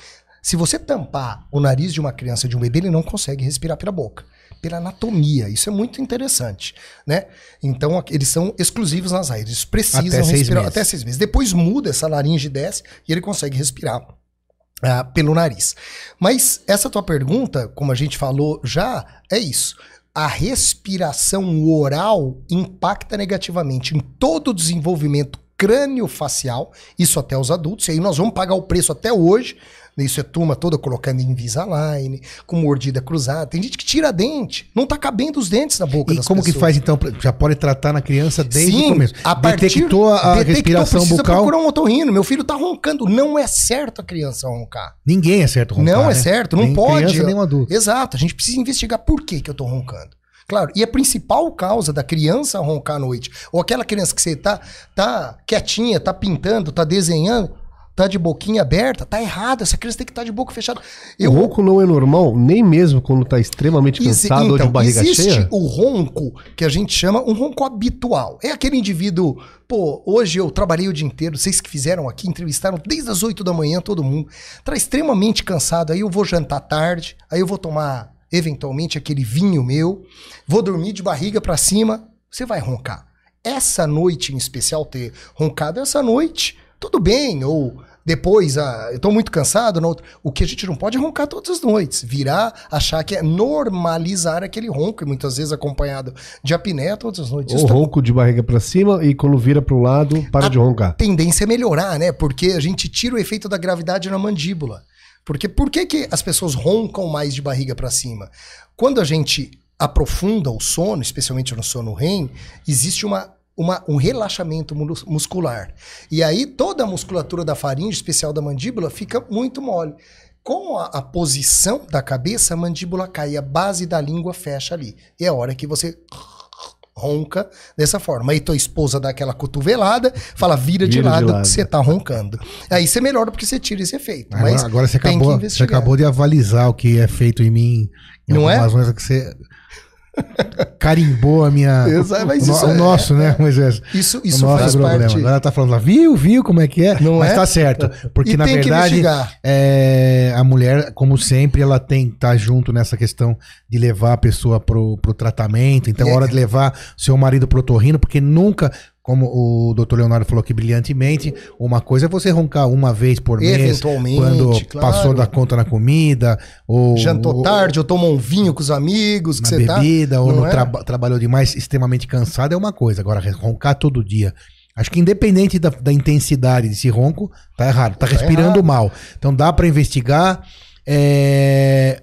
Se você tampar o nariz de uma criança, de um bebê, ele não consegue respirar pela boca. Pela anatomia, isso é muito interessante, né? Então, eles são exclusivos nasais, eles precisam Até respirar até seis meses. Depois muda essa laringe desce e ele consegue respirar ah, pelo nariz. Mas essa tua pergunta, como a gente falou já, é isso. A respiração oral impacta negativamente em todo o desenvolvimento crânio-facial, isso até os adultos, e aí nós vamos pagar o preço até hoje. Isso é turma toda colocando Invisalign, com mordida cruzada. Tem gente que tira dente, não tá cabendo os dentes na boca E como que pessoas. faz então? Já pode tratar na criança desde Sim, o começo. A partir, Detectou a, detectou, respiração precisa bucal. procurar um otorrino. Meu filho tá roncando. Não é certo a criança roncar. Ninguém é certo roncar, Não é né? certo, não nem pode. criança, nem um adulto. Exato, a gente precisa investigar por que, que eu tô roncando. Claro, e a principal causa da criança roncar à noite, ou aquela criança que você tá, tá quietinha, tá pintando, tá desenhando, tá de boquinha aberta, tá errado, essa criança tem que estar de boca fechada. O ronco não é normal, nem mesmo quando tá extremamente cansado ou de barriga então, existe cheia? o ronco que a gente chama um ronco habitual. É aquele indivíduo, pô, hoje eu trabalhei o dia inteiro, vocês que fizeram aqui, entrevistaram desde as 8 da manhã todo mundo, tá extremamente cansado, aí eu vou jantar tarde, aí eu vou tomar eventualmente aquele vinho meu, vou dormir de barriga pra cima, você vai roncar. Essa noite em especial ter roncado essa noite, tudo bem, ou depois, ah, eu tô muito cansado, na outra- o que a gente não pode é roncar todas as noites, virar, achar que é normalizar aquele ronco, e muitas vezes acompanhado de apneia todas as noites. Ou tá- ronco de barriga pra cima e quando vira pro lado, para A de roncar. tendência é melhorar, né? Porque a gente tira o efeito da gravidade na mandíbula. Porque por que, que as pessoas roncam mais de barriga para cima? Quando a gente aprofunda o sono, especialmente no sono REM, existe uma, uma, um relaxamento mus- muscular. E aí toda a musculatura da faringe, especial da mandíbula, fica muito mole. Com a, a posição da cabeça, a mandíbula cai, a base da língua fecha ali. E é a hora que você ronca dessa forma. Aí tua esposa dá aquela cotovelada, fala, vira, de, Vira de lado, lado. que você tá roncando. Aí você melhora porque você tira esse efeito. Agora, Mas agora você, acabou, você acabou de avalizar o que é feito em mim. Em Não é? que você carimbou a minha. Exato, mas o, isso o é- nosso, né, Moisés? Isso, o isso nosso faz problema. parte. Agora ela tá falando lá, viu, viu como é que é? Não Mas é? tá certo. Porque E na verdade, é, a mulher, como sempre, ela tem que estar junto nessa questão de levar a pessoa pro, pro tratamento. Então, é É. hora de levar seu marido pro otorrino, porque nunca. Como o doutor Leonardo falou aqui brilhantemente, uma coisa é você roncar uma vez por mês, quando claro. passou da conta na comida, ou Jantou ou- tarde, ou tomou um vinho com os amigos, que na você tá. bebida, ou não no é? traba- trabalhou demais, extremamente cansado, é uma coisa. Agora, roncar todo dia. Acho que independente da, da intensidade desse ronco, tá errado. Tá, Tá respirando errado. mal. Então dá pra investigar. é,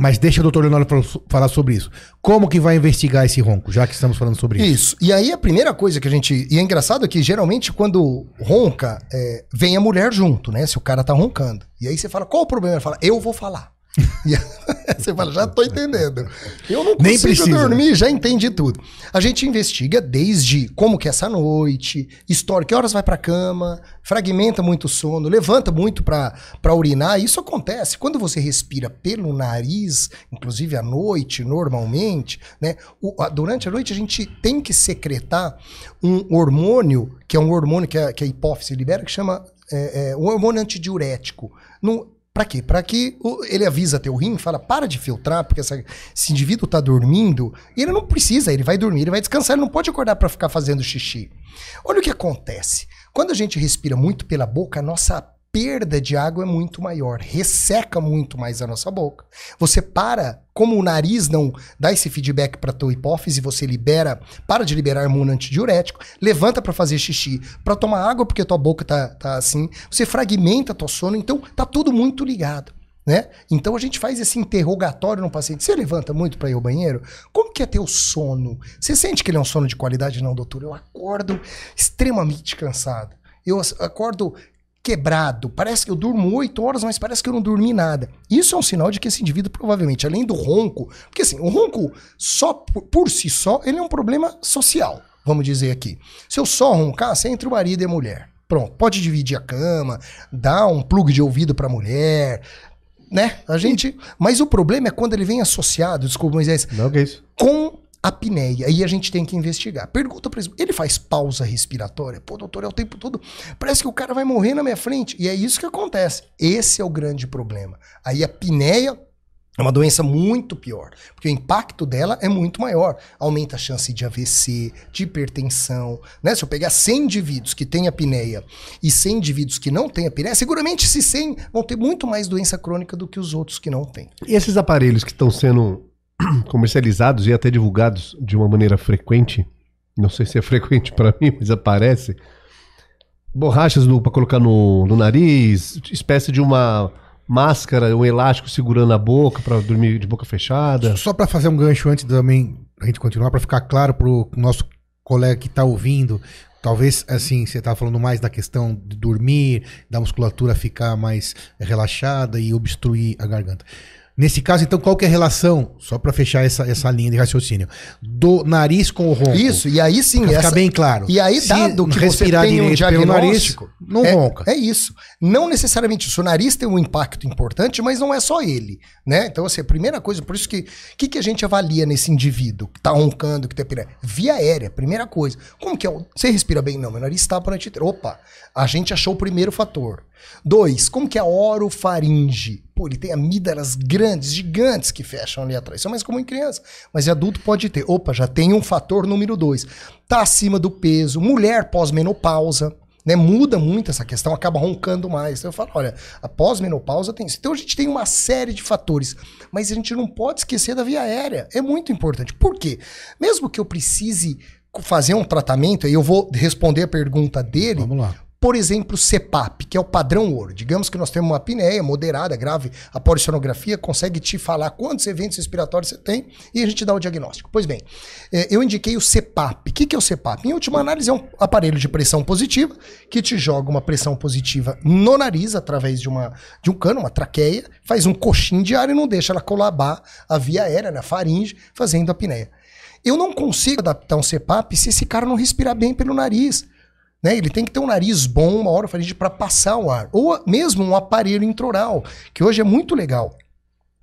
Mas deixa o doutor Leonardo fal- falar sobre isso. Como que vai investigar esse ronco, já que estamos falando sobre isso? Isso. E aí a primeira coisa que a gente. E é engraçado que geralmente quando ronca, é, vem a mulher junto, né? Se o cara tá roncando. E aí você fala, qual o problema? Ele fala, eu vou falar. Você fala, já tô entendendo. Eu não Nem consigo precisa. dormir, já entendi tudo. A gente investiga desde como que é essa noite, história, que horas vai pra cama, fragmenta muito o sono, levanta muito pra pra urinar. Isso acontece quando você respira pelo nariz, inclusive à noite, normalmente, né? o- a- durante a noite a gente tem que secretar um hormônio, que é um hormônio que a, que a hipófise libera, que chama é, é, um hormônio antidiurético. No, Pra quê? Pra que ele avisa teu rim, fala, para de filtrar, porque essa- esse indivíduo tá dormindo, e ele não precisa, ele vai dormir, ele vai descansar, ele não pode acordar pra ficar fazendo xixi. Olha o que acontece. Quando a gente respira muito pela boca, a nossa perda de água é muito maior, resseca muito mais a nossa boca. Você para, como o nariz não dá esse feedback para tua hipófise, você libera, para de liberar hormônio antidiurético, levanta para fazer xixi, para tomar água porque tua boca tá, tá assim, você fragmenta tua sono, então tá tudo muito ligado. Né? Então a gente faz esse interrogatório no paciente. Você levanta muito para ir ao banheiro? Como que é teu sono? Você sente que ele é um sono de qualidade? Não, doutor. Eu acordo extremamente cansado. Eu acordo quebrado. Parece que eu durmo 8 horas, mas parece que eu não dormi nada. Isso é um sinal de que esse indivíduo provavelmente, além do ronco, porque assim, o ronco só por, por si só, ele é um problema social, vamos dizer aqui. Se eu só roncar, você é entre o marido e a mulher. Pronto, pode dividir a cama, dar um plug de ouvido para a mulher, né? A gente, mas o problema é quando ele vem associado, desculpa, Moisés, Não, que é isso. com apneia. Aí a gente tem que investigar. Pergunta pra ele, ele faz pausa respiratória? Pô, doutor, é o tempo todo. Parece que o cara vai morrer na minha frente. E é isso que acontece. Esse é o grande problema. Aí a apneia é uma doença muito pior, porque o impacto dela é muito maior. Aumenta a chance de AVC, de hipertensão. Né? Se eu pegar 100 indivíduos que têm apneia e 100 indivíduos que não têm apneia, seguramente esses 100 vão ter muito mais doença crônica do que os outros que não têm. E esses aparelhos que estão sendo comercializados e até divulgados de uma maneira frequente, não sei se é frequente para mim, mas aparece, borrachas para colocar no, no nariz, espécie de uma máscara, um elástico segurando a boca para dormir de boca fechada. Só para fazer um gancho antes também, a gente continuar, para ficar claro pro nosso colega que tá ouvindo, talvez assim, você tá falando mais da questão de dormir, da musculatura ficar mais relaxada e obstruir a garganta. Nesse caso, então, qual que é a relação, só para fechar essa, essa linha de raciocínio, do nariz com o ronco? Isso, e aí sim. Pra essa- ficar bem claro. E aí, Se dado que você respirar tem um direito pelo diagnóstico, nariz, não é, ronca. É isso. Não necessariamente isso. O nariz tem um impacto importante, mas não é só ele, né? Então, assim, a primeira coisa, por isso que, o que, que a gente avalia nesse indivíduo que tá roncando, que tem apneia? Via aérea, primeira coisa. Como que é? o- Você respira bem? Não, meu nariz tá por noite. Opa, a gente achou o primeiro fator. Dois, como que é a orofaringe? Pô, ele tem amígdalas grandes, gigantes que fecham ali atrás. Isso é mais comum em criança. Mas em adulto pode ter. Opa, já tem um fator número dois. Tá acima do peso. Mulher pós-menopausa. Né, muda muito essa questão, acaba roncando mais. Então eu falo, olha, a pós-menopausa tem isso. Então a gente tem uma série de fatores, mas a gente não pode esquecer da via aérea. É muito importante. Por quê? Mesmo que eu precise fazer um tratamento, e eu vou responder a pergunta dele, Vamos lá. Por exemplo, CEPAP, que é o padrão ouro. Digamos que nós temos uma apneia moderada, grave, a polissonografia consegue te falar quantos eventos respiratórios você tem e a gente dá o diagnóstico. Pois bem, eh, eu indiquei o CEPAP. O que é o CEPAP? Em última análise, é um aparelho de pressão positiva que te joga uma pressão positiva no nariz através de, uma, de um cano, uma traqueia, faz um coxinho de ar e não deixa ela colabar a via aérea, na faringe, fazendo a apneia. Eu não consigo adaptar um CEPAP se esse cara não respirar bem pelo nariz. Né? Ele tem que ter um nariz bom, uma orofaringe para passar o ar. Ou mesmo um aparelho intraoral, que hoje é muito legal.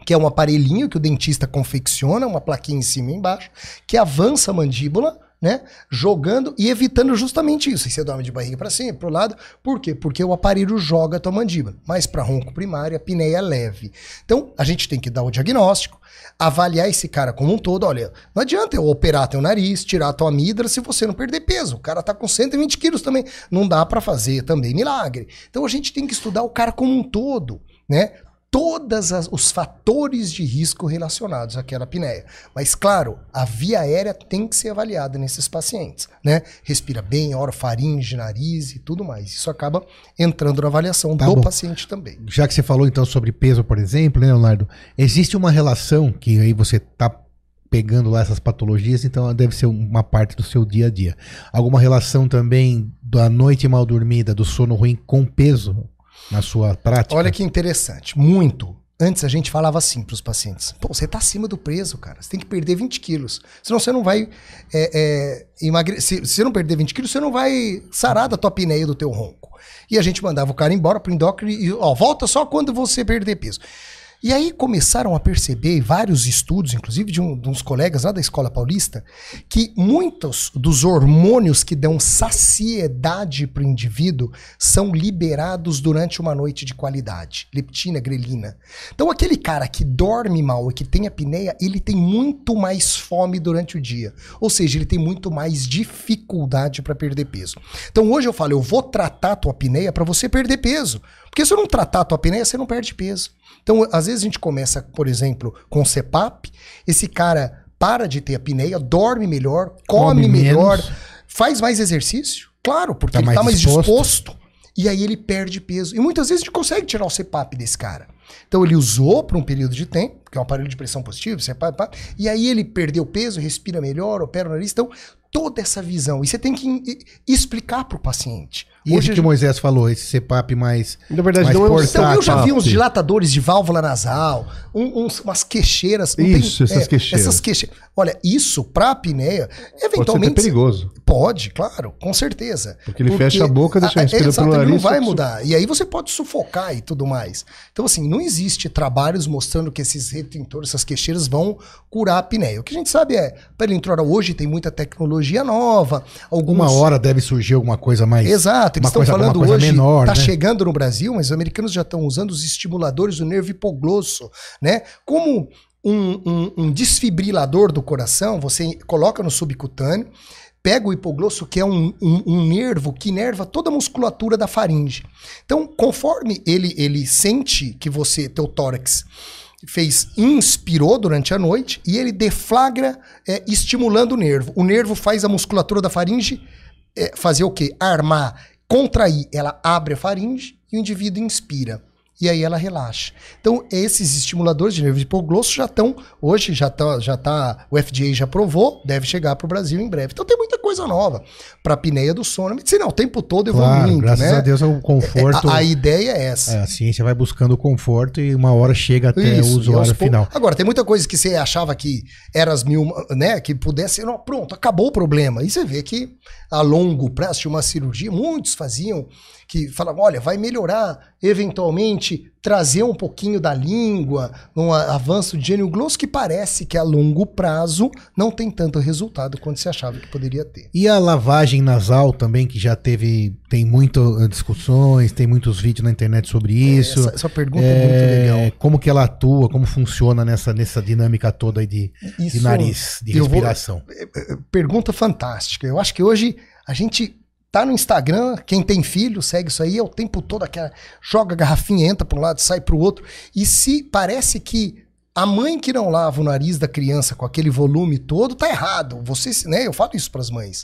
Que é um aparelhinho que o dentista confecciona, uma plaquinha em cima e embaixo, que avança a mandíbula, né? Jogando e evitando justamente isso. Aí você dorme de barriga para cima, pro lado. Por quê? Porque o aparelho joga a tua mandíbula. Mas para ronco primário, a apneia é leve. Então, a gente tem que dar o diagnóstico, avaliar esse cara como um todo. Olha, não adianta eu operar teu nariz, tirar tua amígdala se você não perder peso. O cara tá com 120 quilos também. Não dá para fazer também milagre. Então a gente tem que estudar o cara como um todo, né? Todos os fatores de risco relacionados àquela apneia. Mas, claro, a via aérea tem que ser avaliada nesses pacientes, né? Respira bem, orofaringe, nariz e tudo mais. Isso acaba entrando na avaliação Tá do bom. paciente também. Já que você falou então sobre peso, por exemplo, né, Leonardo? Existe uma relação que aí você tá pegando lá essas patologias, então deve ser uma parte do seu dia a dia. Alguma relação também da noite mal dormida, do sono ruim com peso na sua prática? Olha que interessante, muito. Antes a gente falava assim para os pacientes: pô, você tá acima do peso, cara. Você tem que perder 20 quilos. Senão você não vai é, é, emagrecer. Se você não perder 20 quilos, você não vai sarar da tua apneia do teu ronco. E a gente mandava o cara embora pro endócrino e, ó, volta só quando você perder peso. E aí começaram a perceber, vários estudos, inclusive de, um, de uns colegas lá da Escola Paulista, que muitos dos hormônios que dão saciedade para o indivíduo são liberados durante uma noite de qualidade. Leptina, grelina. Então aquele cara que dorme mal e que tem apneia, ele tem muito mais fome durante o dia. Ou seja, ele tem muito mais dificuldade para perder peso. Então hoje eu falo, eu vou tratar a tua apneia para você perder peso. Porque se eu não tratar a tua apneia, você não perde peso. Então, às vezes a gente começa, por exemplo, com CEPAP, esse cara para de ter apneia, dorme melhor, come, Come melhor, menos. faz mais exercício, claro, porque Tá ele mais tá mais disposto. E aí ele perde peso. E muitas vezes a gente consegue tirar o CEPAP desse cara. Então ele usou por um período de tempo, que é um aparelho de pressão positiva, CEPAP, pá, e aí ele perdeu peso, respira melhor, opera o nariz. Então, toda essa visão. E você tem que explicar para o paciente. E Hoje esse que o Moisés falou, esse CPAP mais. Na verdade, mais não é portátil. Eu já vi uns dilatadores de válvula nasal, um- uns- umas queixeiras. Isso, essas queixeiras. Essas queixe... Olha, isso pra apneia, Pode ser eventualmente. perigoso. Pode, claro, com certeza. Porque ele fecha a boca, deixa Ah, respirando exato, pelo ele não nariz, vai mudar. E aí você pode sufocar e tudo mais. Então, assim, não existe trabalhos mostrando que esses retentores, essas queixeiras vão curar a apneia. O que a gente sabe é, pela introra hoje tem muita tecnologia nova, algumas Uma hora deve surgir alguma coisa mais. Exato, eles uma estão falando hoje, menor, tá né? chegando no Brasil, mas os americanos já estão usando os estimuladores do nervo hipoglosso, né? Como um, um- um desfibrilador do coração, você coloca no subcutâneo, pega o hipoglosso, que é um, um- um nervo que inerva toda a musculatura da faringe. Então, conforme ele, ele sente que você, teu tórax, fez, inspirou durante a noite e ele deflagra é, estimulando o nervo. O nervo faz a musculatura da faringe é, fazer o quê? Armar, contrair. Ela abre a faringe e o indivíduo inspira. E aí ela relaxa. Então, esses estimuladores de nervo hipoglosso já estão, hoje já tá, já tá, o FDA já aprovou, deve chegar para o Brasil em breve. Então tem muita coisa nova para a apneia do sono. A medicina o tempo todo Claro, evoluindo, graças né? a Deus o conforto. A, a ideia é essa. é, a ciência vai buscando o conforto e uma hora chega até Isso, o usuário final. Agora, tem muita coisa que você achava que era as mil, né? Que pudesse. Não, pronto, acabou o problema. E você vê que a longo prazo uma cirurgia, muitos faziam que falavam: olha, vai melhorar, eventualmente, trazer um pouquinho da língua, um avanço de gênio glosso, que parece que a longo prazo não tem tanto resultado quanto se achava que poderia ter. E a lavagem nasal também, que já teve, tem muitas discussões, tem muitos vídeos na internet sobre isso. Essa, essa pergunta é, muito É, legal. Como que ela atua, como funciona nessa, nessa dinâmica toda aí de, de Isso- nariz, de eu vou- respiração. pergunta fantástica. Eu acho que hoje a gente tá no Instagram, quem tem filho segue isso aí, é o tempo todo aquela joga a garrafinha, entra para um lado, sai para o outro. E se parece que a mãe que não lava o nariz da criança com aquele volume todo tá errado. Você, né? Eu falo isso para as mães.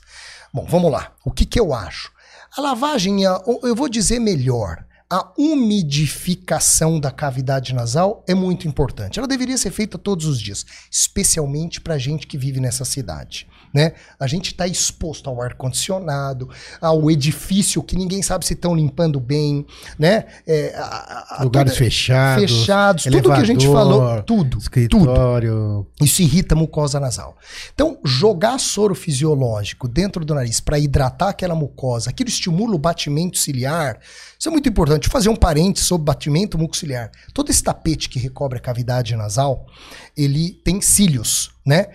Bom, vamos lá. O que que eu acho? A lavagem, a- eu vou dizer melhor. A umidificação da cavidade nasal é muito importante. Ela deveria ser feita todos os dias, especialmente para gente que vive nessa cidade. Né? A gente está exposto ao ar-condicionado, ao edifício que ninguém sabe se estão limpando bem, né? É, a- a- Lugares toda- fechados. fechados, tudo que a gente elevador, falou, tudo, tudo. Escritório. Isso irrita a mucosa nasal. Então, jogar soro fisiológico dentro do nariz para hidratar aquela mucosa, aquilo estimula o batimento ciliar. Isso é muito importante. Fazer um parênteses sobre batimento mucociliar. Todo esse tapete que recobre a cavidade nasal, ele tem cílios, né?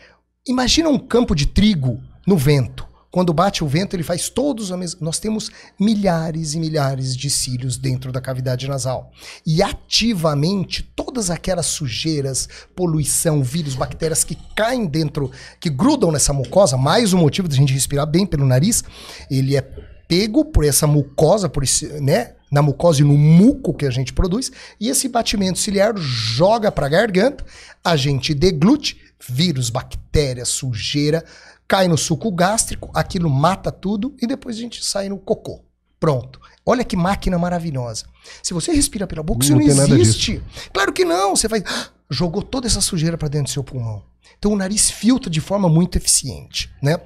Imagina um campo de trigo no vento. Quando bate o vento, ele faz todos a mesma. Nós temos milhares e milhares de cílios dentro da cavidade nasal. E ativamente, todas aquelas sujeiras, poluição, vírus, bactérias que caem dentro, que grudam nessa mucosa, mais um motivo da gente respirar bem pelo nariz, ele é pego por essa mucosa, por esse, né? Na mucosa e no muco que a gente produz, e esse batimento ciliar joga para a garganta, a gente deglute, vírus, bactérias, sujeira, cai no suco gástrico, aquilo mata tudo e depois a gente sai no cocô. Pronto. Olha que máquina maravilhosa. Se você respira pela boca, isso Não não tem nada existe. Claro que não. Você vai. Jogou toda essa sujeira para dentro do seu pulmão. Então o nariz filtra de forma muito eficiente, né?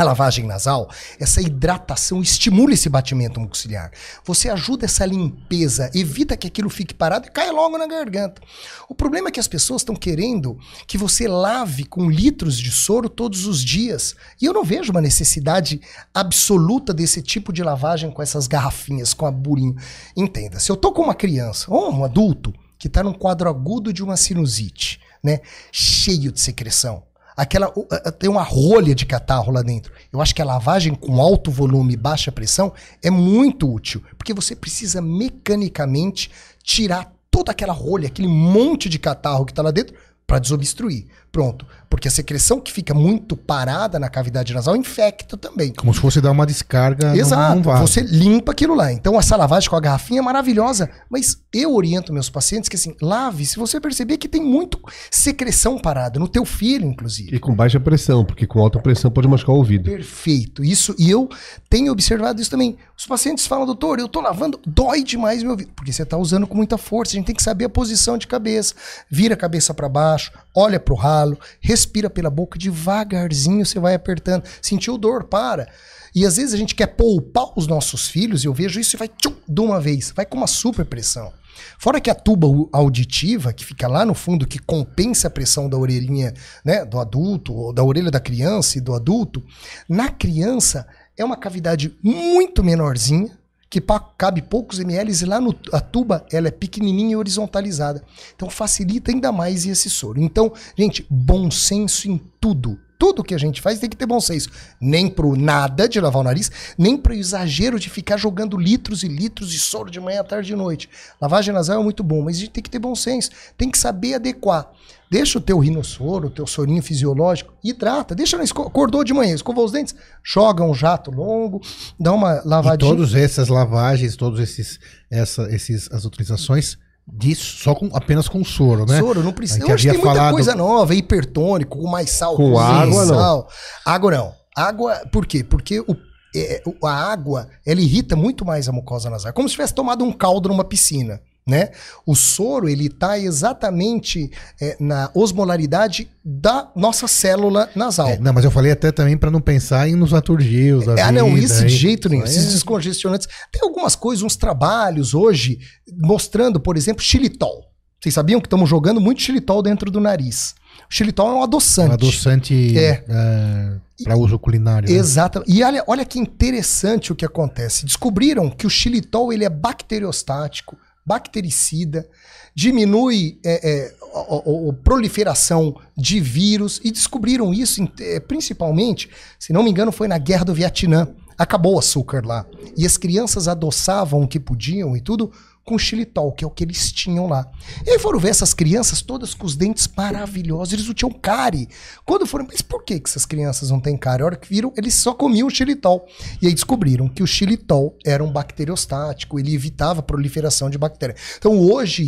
A lavagem nasal, essa hidratação estimula esse batimento mucociliar. Você ajuda essa limpeza, evita que aquilo fique parado e caia logo na garganta. O problema é que as pessoas estão querendo que você lave com litros de soro todos os dias. E eu não vejo uma necessidade absoluta desse tipo de lavagem com essas garrafinhas, com a burinho. Entenda, se eu tô com uma criança ou um adulto que está num quadro agudo de uma sinusite, né, cheio de secreção, aquela tem uma rolha de catarro lá dentro. Eu acho que a lavagem com alto volume e baixa pressão é muito útil, porque você precisa mecanicamente tirar toda aquela rolha, aquele monte de catarro que está lá dentro para desobstruir. Pronto, porque a secreção que fica muito parada na cavidade nasal infecta também. Como se fosse dar uma descarga Exato. num, num. Você limpa aquilo lá. Então, essa lavagem com a garrafinha é maravilhosa. Mas eu oriento meus pacientes que assim, lave se você perceber que tem muito secreção parada, no teu filho, inclusive. E com baixa pressão, porque com alta pressão pode machucar o ouvido. Perfeito. Isso, e eu tenho observado isso também. Os pacientes falam, doutor, eu tô lavando, dói demais meu ouvido. Porque você tá usando com muita força. A gente tem que saber a posição de cabeça. Vira a cabeça para baixo, olha pro ralo. Respira pela boca, devagarzinho você vai apertando. Sentiu dor, para. E às vezes a gente quer poupar os nossos filhos, e eu vejo isso e vai tchum, de uma vez, vai com uma super pressão. Fora que a tuba auditiva, que fica lá no fundo, que compensa a pressão da orelhinha né, do adulto, ou da orelha da criança e do adulto, na criança é uma cavidade muito menorzinha, que cabe poucos ml e lá no, a tuba ela é pequenininha e horizontalizada. Então facilita ainda mais esse soro. Então, gente, bom senso em tudo tudo que a gente faz tem que ter bom senso. Nem pro nada de lavar o nariz, nem pro exagero de ficar jogando litros e litros de soro de manhã, tarde e noite. Lavagem nasal é muito bom, mas a gente tem que ter bom senso. Tem que saber adequar. Deixa o teu rinossoro, o teu sorinho fisiológico, hidrata. Deixa na esco acordou de manhã, escovou os dentes, joga um jato longo, dá uma lavadinha. E todas essas lavagens, todos esses, essa, esses as utilizações disso só com, apenas com soro, né? Soro, não precisa. Eu acho que tem muita falado... coisa nova, hipertônico, com mais sal. Com água, sal. não. Água não. Água, por quê? Porque o, é, a água, ela irrita muito mais a mucosa nasal. Como se tivesse tomado um caldo numa piscina. Né? O soro ele está exatamente é, na osmolaridade da nossa célula nasal. É, não, mas eu falei até também para não pensar em nos aturgios. Ah, vida, não, isso de jeito nenhum. Esses é. descongestionantes. Tem algumas coisas, uns trabalhos hoje mostrando, por exemplo, xilitol. Vocês sabiam que estamos jogando muito xilitol dentro do nariz? O xilitol é um adoçante. Um adoçante é. é para uso culinário. Né? Exato. E olha, olha que interessante o que acontece. Descobriram que o xilitol ele é bacteriostático bactericida, diminui é, é, a, a, a, proliferação de vírus e descobriram isso é, principalmente, se não me engano, foi na guerra do Vietnã. Acabou o açúcar lá. E as crianças adoçavam o que podiam e tudo com xilitol, que é o que eles tinham lá. E aí foram ver essas crianças todas com os dentes maravilhosos, eles não tinham cárie. Quando foram, mas por que, que essas crianças não têm cárie? A hora que viram, eles só comiam xilitol. E aí descobriram que o xilitol era um bacteriostático, ele evitava a proliferação de bactérias. Então hoje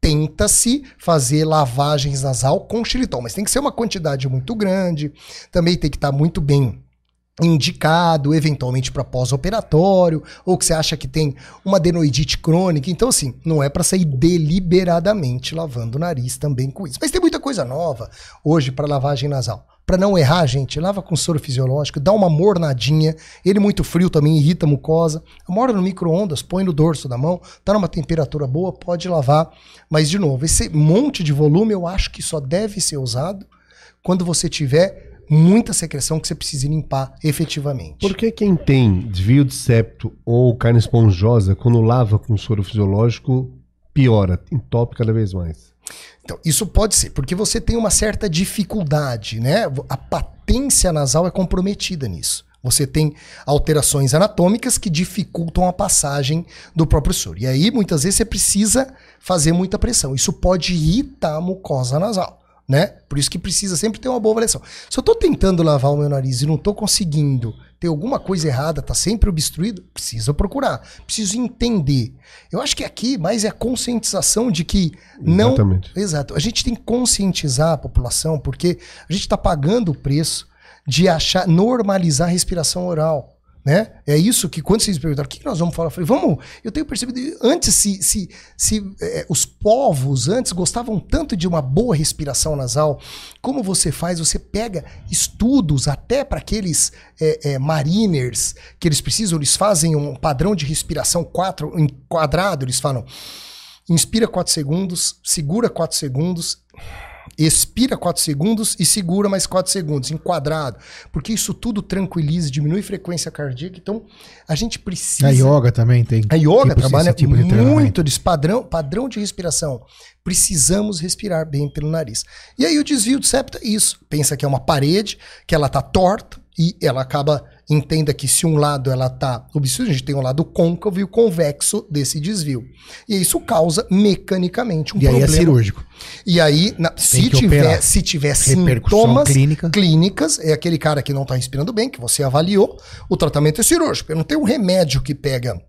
tenta-se fazer lavagens nasal com xilitol, mas tem que ser uma quantidade muito grande, também tem que estar muito bem indicado eventualmente para pós-operatório, ou que você acha que tem uma adenoidite crônica. Então, assim, não é para sair deliberadamente lavando o nariz também com isso. Mas tem muita coisa nova hoje para lavagem nasal. Para não errar, gente, lava com soro fisiológico, dá uma mornadinha. Ele muito frio também irrita a mucosa. Mora no micro-ondas, põe no dorso da mão, tá numa temperatura boa, pode lavar. Mas, de novo, esse monte de volume eu acho que só deve ser usado quando você tiver muita secreção que você precisa limpar efetivamente. Por que quem tem desvio de septo ou carne esponjosa, quando lava com soro fisiológico, piora, entope cada vez mais? Então, isso pode ser, porque você tem uma certa dificuldade, né? A patência nasal é comprometida nisso. Você tem alterações anatômicas que dificultam a passagem do próprio soro. E aí, muitas vezes, você precisa fazer muita pressão. Isso pode irritar a mucosa nasal né? Por isso que precisa sempre ter uma boa avaliação. Se eu estou tentando lavar o meu nariz e não estou conseguindo, tem alguma coisa errada, está sempre obstruído, preciso procurar, preciso entender. Eu acho que aqui mais é a conscientização de que não. Exatamente. Exato. A gente tem que conscientizar a população, porque a gente está pagando o preço de achar normalizar a respiração oral. Né? É isso que quando vocês perguntaram o que nós vamos falar, eu falei, vamos. Eu tenho percebido antes se, se, se é, os povos antes gostavam tanto de uma boa respiração nasal, como você faz? Você pega estudos até para aqueles é, é, mariners que eles precisam, eles fazem um padrão de respiração quatro, quadrado, eles falam inspira 4 segundos, segura 4 segundos, expira 4 segundos e segura mais 4 segundos, enquadrado. Porque isso tudo tranquiliza, diminui frequência cardíaca. Então, a gente precisa. A yoga também tem. A yoga tipo, trabalha tipo de muito desse padrão, padrão de respiração. Precisamos respirar bem pelo nariz. E aí o desvio de septo é isso. Pensa que é uma parede, que ela tá torta e ela acaba entenda que se um lado ela está obstruída, a gente tem um lado côncavo e o convexo desse desvio. E isso causa mecanicamente um e problema. E aí é cirúrgico. E aí, na, se, tiver, se tiver sintomas clínica. clínicas, é aquele cara que não está respirando bem, que você avaliou, o tratamento é cirúrgico. Eu não tenho um remédio que pega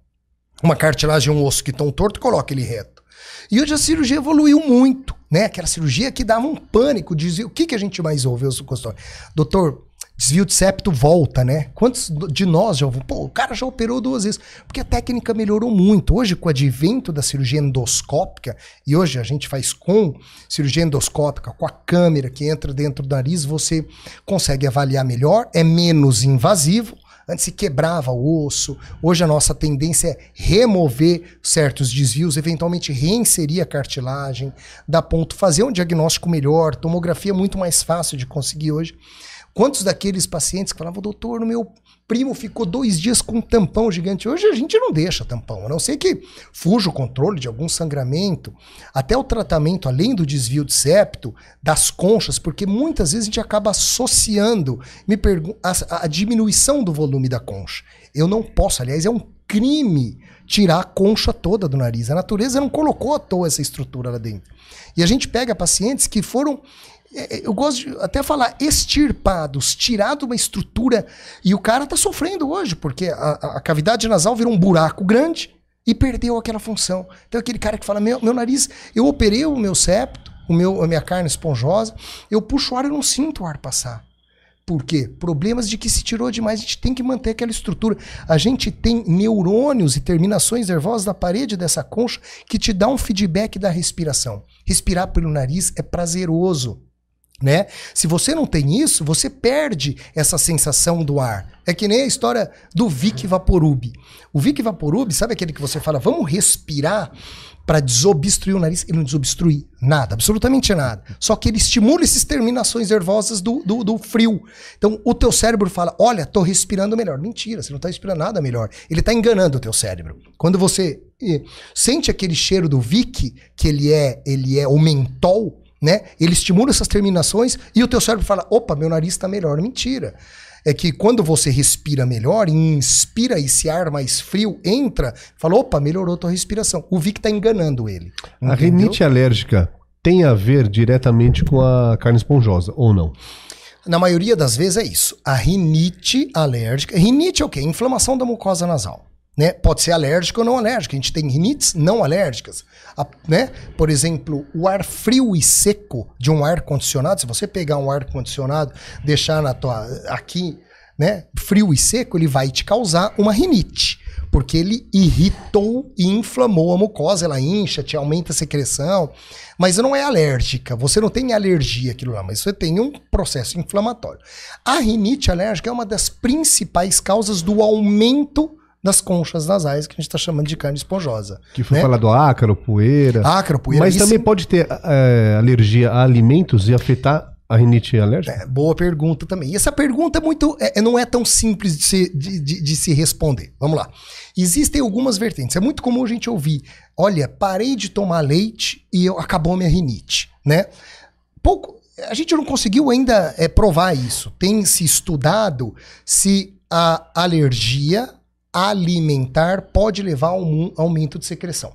uma cartilagem e um osso que estão torto e coloca ele reto. E hoje a cirurgia evoluiu muito, né? Aquela cirurgia que dava um pânico, dizia, o que, que a gente mais ouve, eu consultório? Doutor, desvio de septo volta, né? Quantos de nós já pô, o cara já operou duas vezes, porque a técnica melhorou muito. Hoje com o advento da cirurgia endoscópica, e hoje a gente faz com cirurgia endoscópica, com a câmera que entra dentro do nariz, você consegue avaliar melhor, é menos invasivo. Antes se quebrava o osso. Hoje a nossa tendência é remover certos desvios, eventualmente reinserir a cartilagem, dar ponto, fazer um diagnóstico melhor. Tomografia é muito mais fácil de conseguir hoje. Quantos daqueles pacientes que falavam, doutor, meu primo ficou dois dias com um tampão gigante. Hoje a gente não deixa tampão, a não ser que fuja o controle de algum sangramento, até o tratamento, além do desvio de septo, das conchas, porque muitas vezes a gente acaba associando me a, a diminuição do volume da concha. Eu não posso, aliás, é um crime tirar a concha toda do nariz. A natureza não colocou à toa essa estrutura lá dentro. E a gente pega pacientes que foram eu gosto de até falar extirpados, tirado uma estrutura e o cara tá sofrendo hoje, porque a, a, cavidade nasal virou um buraco grande e perdeu aquela função. Então aquele cara que fala, meu, meu nariz, eu operei o meu septo, o meu, a minha carne esponjosa, eu puxo o ar e não sinto o ar passar. Por quê? Problemas de que se tirou demais, a gente tem que manter aquela estrutura. A gente tem neurônios e terminações nervosas na parede dessa concha que te dá um feedback da respiração. Respirar pelo nariz é prazeroso. Né? Se você não tem isso, você perde essa sensação do ar. É que nem a história do Vic Vaporub. O Vic Vaporub, sabe aquele que você fala, vamos respirar para desobstruir o nariz? Ele não desobstrui nada, absolutamente nada. Só que ele estimula essas terminações nervosas do, do, do frio. Então o teu cérebro fala, olha, tô respirando melhor. Mentira, você não tá respirando nada melhor. Ele tá enganando o teu cérebro. Quando você eh, sente aquele cheiro do Vic, que ele é, ele é o mentol, né? Ele estimula essas terminações e o teu cérebro fala: opa, meu nariz está melhor. Mentira. É que quando você respira melhor, inspira esse ar mais frio, entra, fala: opa, melhorou tua respiração. O Vic está enganando ele. Entendeu? A rinite alérgica tem a ver diretamente com a carne esponjosa, ou não? Na maioria das vezes é isso. A rinite alérgica. Rinite é o quê? Inflamação da mucosa nasal. Né? Pode ser alérgico ou não alérgico. A gente tem rinites não alérgicas. A, né? Por exemplo, o ar frio e seco de um ar condicionado, se você pegar um ar condicionado, deixar na tua aqui, né, frio e seco, ele vai te causar uma rinite, porque ele irritou e inflamou a mucosa, ela incha, te aumenta a secreção, mas não é alérgica, você não tem alergia aquilo lá, mas você tem um processo inflamatório. A rinite alérgica é uma das principais causas do aumento das conchas nasais, que a gente está chamando de carne esponjosa. Que foi né? falar do ácaro, poeira. Ácaro, poeira. Mas também pode ter é, alergia a alimentos e afetar a rinite alérgica? É, boa pergunta também. E essa pergunta é muito, é, não é tão simples de se, de, de, de se responder. Vamos lá. Existem algumas vertentes. É muito comum a gente ouvir: olha, parei de tomar leite e eu, acabou minha rinite. Né? Pouco, a gente não conseguiu ainda é, provar isso. Tem se estudado se a alergia alimentar pode levar a um aumento de secreção.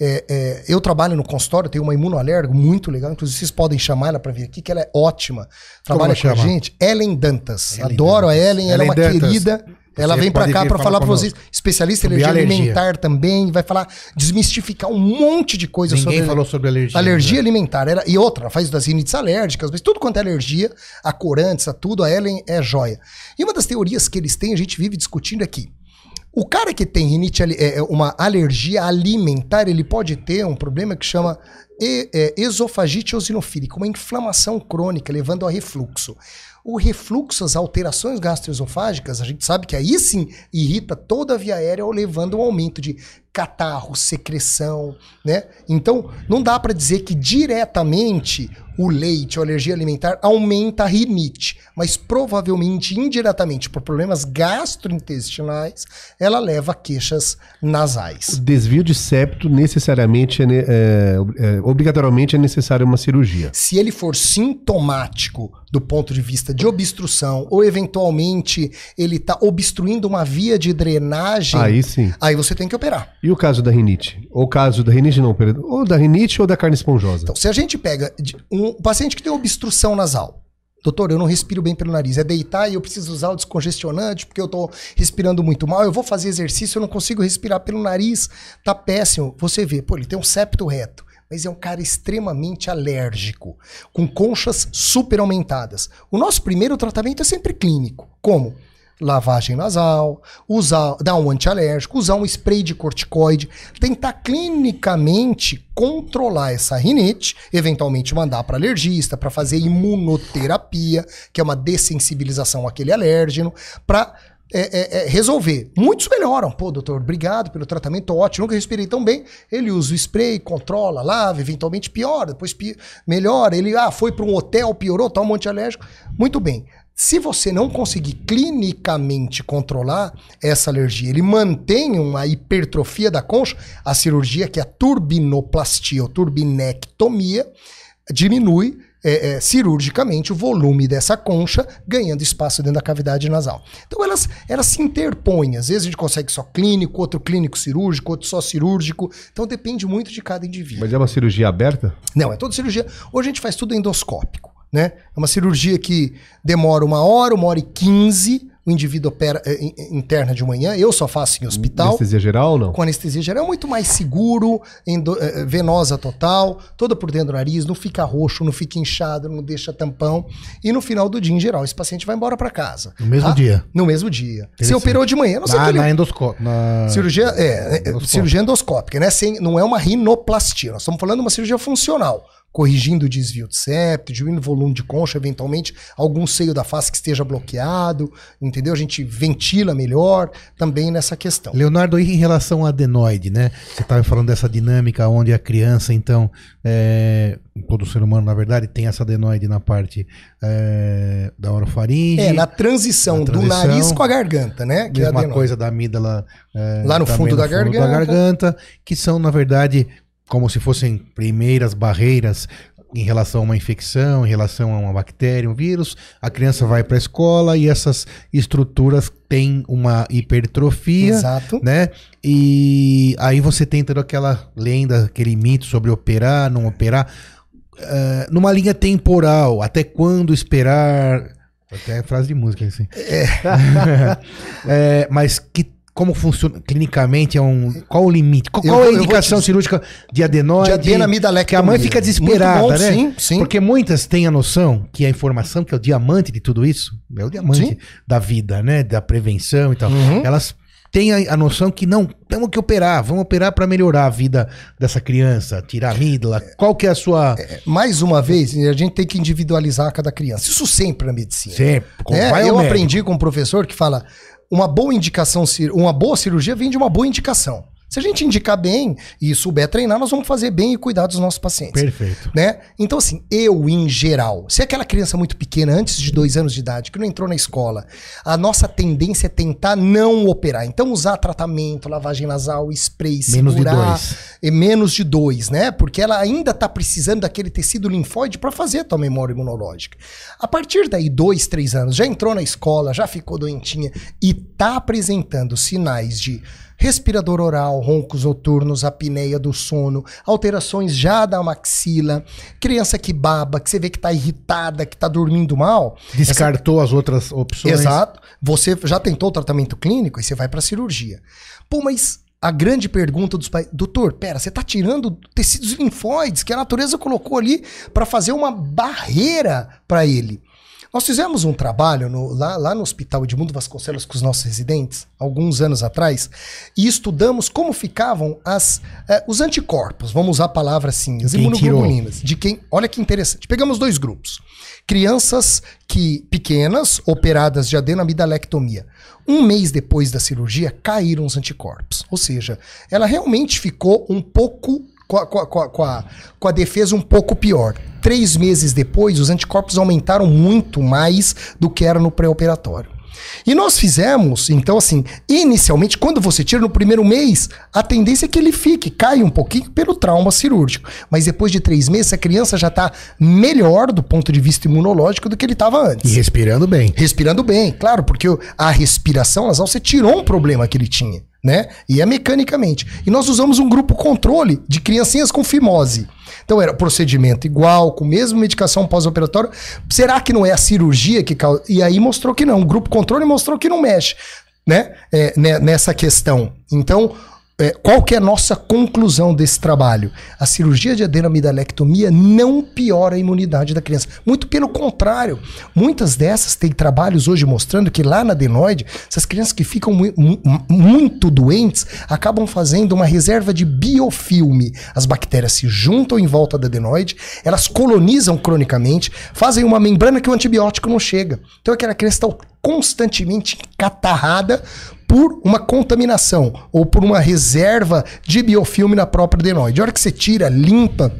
É, é, eu trabalho no consultório, tenho uma imunoalérgica muito legal, inclusive vocês podem chamar ela para vir aqui, que ela é ótima. Trabalha com a gente. Ellen Dantas. Ellen Adoro Dantas. a Ellen, ela é uma Dantas. querida. Você ela vem para cá para falar para vocês, especialista em alergia, alergia, alimentar também, vai falar, desmistificar um monte de coisa Ninguém sobre falou sobre alergia. Alergia né? alimentar. Ela, e outra, ela faz das rinites alérgicas, mas tudo quanto é alergia, a corantes, a tudo, a Ellen é joia. E uma das teorias que eles têm, a gente vive discutindo aqui. O cara que tem rinite, é, é, uma alergia alimentar, ele pode ter um problema que chama é, esofagite eosinofílica, uma inflamação crônica levando a refluxo. O refluxo, as alterações gastroesofágicas, a gente sabe que aí sim irrita toda a via aérea, levando a um aumento de catarro, secreção, né? Então, não dá para dizer que diretamente o leite ou alergia alimentar aumenta a rinite, mas provavelmente indiretamente por problemas gastrointestinais, ela leva a queixas nasais. O desvio de septo necessariamente é, é, é, obrigatoriamente é necessário uma cirurgia. Se ele for sintomático do ponto de vista de obstrução ou eventualmente ele está obstruindo uma via de drenagem, aí sim. Aí você tem que operar. E o caso da rinite? Ou o caso da rinite não, ou da rinite ou da carne esponjosa? Então, se a gente pega um paciente que tem obstrução nasal, doutor, eu não respiro bem pelo nariz, é deitar e eu preciso usar o descongestionante porque eu tô respirando muito mal, eu vou fazer exercício, eu não consigo respirar pelo nariz, tá péssimo. Você vê, pô, ele tem um septo reto mas é um cara extremamente alérgico, com conchas super aumentadas. O nosso primeiro tratamento é sempre clínico. Como? Lavagem nasal, usar, dar um antialérgico, usar um spray de corticoide, tentar clinicamente controlar essa rinite, eventualmente mandar para alergista, para fazer imunoterapia, que é uma dessensibilização àquele alérgeno, para é, é, é, resolver. Muitos melhoram. Pô, doutor, obrigado pelo tratamento ótimo. Nunca respirei tão bem. Ele usa o spray, controla, lava, eventualmente piora, depois pi melhora. Ele ah, foi para um hotel, piorou, toma um antialérgico. Muito bem. Se você não conseguir clinicamente controlar essa alergia, ele mantém uma hipertrofia da concha, a cirurgia, que é a turbinoplastia ou turbinectomia, diminui é, é, cirurgicamente o volume dessa concha, ganhando espaço dentro da cavidade nasal. Então elas, elas se interpõem. Às vezes a gente consegue só clínico, outro clínico cirúrgico, outro só cirúrgico. Então depende muito de cada indivíduo. Mas é uma cirurgia aberta? Não, é toda cirurgia. Hoje a gente faz tudo endoscópico. Né? É uma cirurgia que demora uma hora, uma hora e quinze. O indivíduo opera é, interna de manhã. Eu só faço em hospital. Anestesia geral ou não? Com anestesia geral é muito mais seguro, endo, é, venosa total, toda por dentro do nariz, não fica roxo, não fica inchado, não deixa tampão. E no final do dia, em geral, esse paciente vai embora para casa. No mesmo tá? dia? No mesmo dia. Você operou de manhã, não sei ah, na endoscópio. Na... Cirurgia, é, cirurgia endoscópica, né? Sem, não é uma rinoplastia. Nós estamos falando de uma cirurgia funcional corrigindo o desvio de septo, diminuindo o volume de concha, eventualmente algum seio da face que esteja bloqueado, entendeu? A gente ventila melhor também nessa questão. Leonardo, em relação ao adenoide, né? Você estava falando dessa dinâmica onde a criança, então, é, todo ser humano, na verdade, tem essa adenoide na parte é, da orofaringe. É, na transição, na transição, do nariz com a garganta, né? Que mesma é coisa da amígdala. É, Lá no fundo, no da, fundo garganta. da garganta. Que são, na verdade, como se fossem primeiras barreiras em relação a uma infecção, em relação a uma bactéria, um vírus. A criança vai para a escola e essas estruturas têm uma hipertrofia, Exato. né? E aí você tem toda aquela lenda, aquele mito sobre operar, não operar. Uh, numa linha temporal, até quando esperar. Até frase de música assim. É. é, mas que como funciona clinicamente? É um, qual o limite? Qual, qual é a indicação cirúrgica de adenoide? De adenamidalectomia. Que a mãe fica desesperada, bom, né? Sim, sim. Porque muitas têm a noção que a informação, que é o diamante de tudo isso, é o diamante sim. da vida, né? Da prevenção e tal. Uhum. Elas têm a, a, noção que não, temos que operar, vamos operar para melhorar a vida dessa criança, tirar a amígdala. Qual que é a sua... É, mais uma vez, a gente tem que individualizar cada criança. Isso sempre na medicina. Sempre. É, eu aprendi com um professor que fala uma boa indicação, uma boa cirurgia vem de uma boa indicação. Se a gente indicar bem e souber treinar, nós vamos fazer bem e cuidar dos nossos pacientes. Perfeito. Né? Então, assim, eu, em geral, se aquela criança muito pequena, antes de dois anos de idade, que não entrou na escola, a nossa tendência é tentar não operar. Então, usar tratamento, lavagem nasal, spray, menos segurar. De dois. E menos de dois, né? Porque ela ainda está precisando daquele tecido linfóide para fazer a tua memória imunológica. A partir daí, dois, três anos, já entrou na escola, já ficou doentinha e está apresentando sinais de respirador oral, roncos noturnos, apneia do sono, alterações já da maxila, criança que baba, que você vê que está irritada, que está dormindo mal. Descartou essa... as outras opções. Exato. Você já tentou o tratamento clínico e você vai para cirurgia. Pô, mas a grande pergunta dos pais, doutor, pera, você está tirando tecidos linfóides que a natureza colocou ali para fazer uma barreira para ele. Nós fizemos um trabalho no, lá, lá no Hospital Edmundo Vasconcelos com os nossos residentes, alguns anos atrás, e estudamos como ficavam as, eh, os anticorpos, vamos usar a palavra assim, as imunoglobulinas. De quem, olha que interessante. Pegamos dois grupos. Crianças que pequenas, operadas de adenamidalectomia. Um mês depois da cirurgia, caíram os anticorpos. Ou seja, ela realmente ficou um pouco com a, com, a, com, a, com a defesa um pouco pior. Três meses depois, os anticorpos aumentaram muito mais do que era no pré-operatório. E nós fizemos, então, assim, inicialmente, quando você tira no primeiro mês, a tendência é que ele fique, cai um pouquinho pelo trauma cirúrgico. Mas depois de três meses, a criança já está melhor do ponto de vista imunológico do que ele estava antes. E respirando bem. Respirando bem, claro, porque a respiração nasal, você tirou um problema que ele tinha né? E é mecanicamente. E nós usamos um grupo controle de criancinhas com fimose. Então era procedimento igual, com mesma medicação pós-operatória. Será que não é a cirurgia que causa? E aí mostrou que não. O grupo controle mostrou que não mexe, né? É, né, nessa questão. Então, é, qual que é a nossa conclusão desse trabalho? A cirurgia de adenomidalectomia não piora a imunidade da criança. Muito pelo contrário. Muitas dessas têm trabalhos hoje mostrando que lá na adenoide, essas crianças que ficam mu mu muito doentes acabam fazendo uma reserva de biofilme. As bactérias se juntam em volta da adenoide, elas colonizam cronicamente, fazem uma membrana que o antibiótico não chega. Então aquela criança está constantemente catarrada por uma contaminação ou por uma reserva de biofilme na própria adenoide. A hora que você tira, limpa,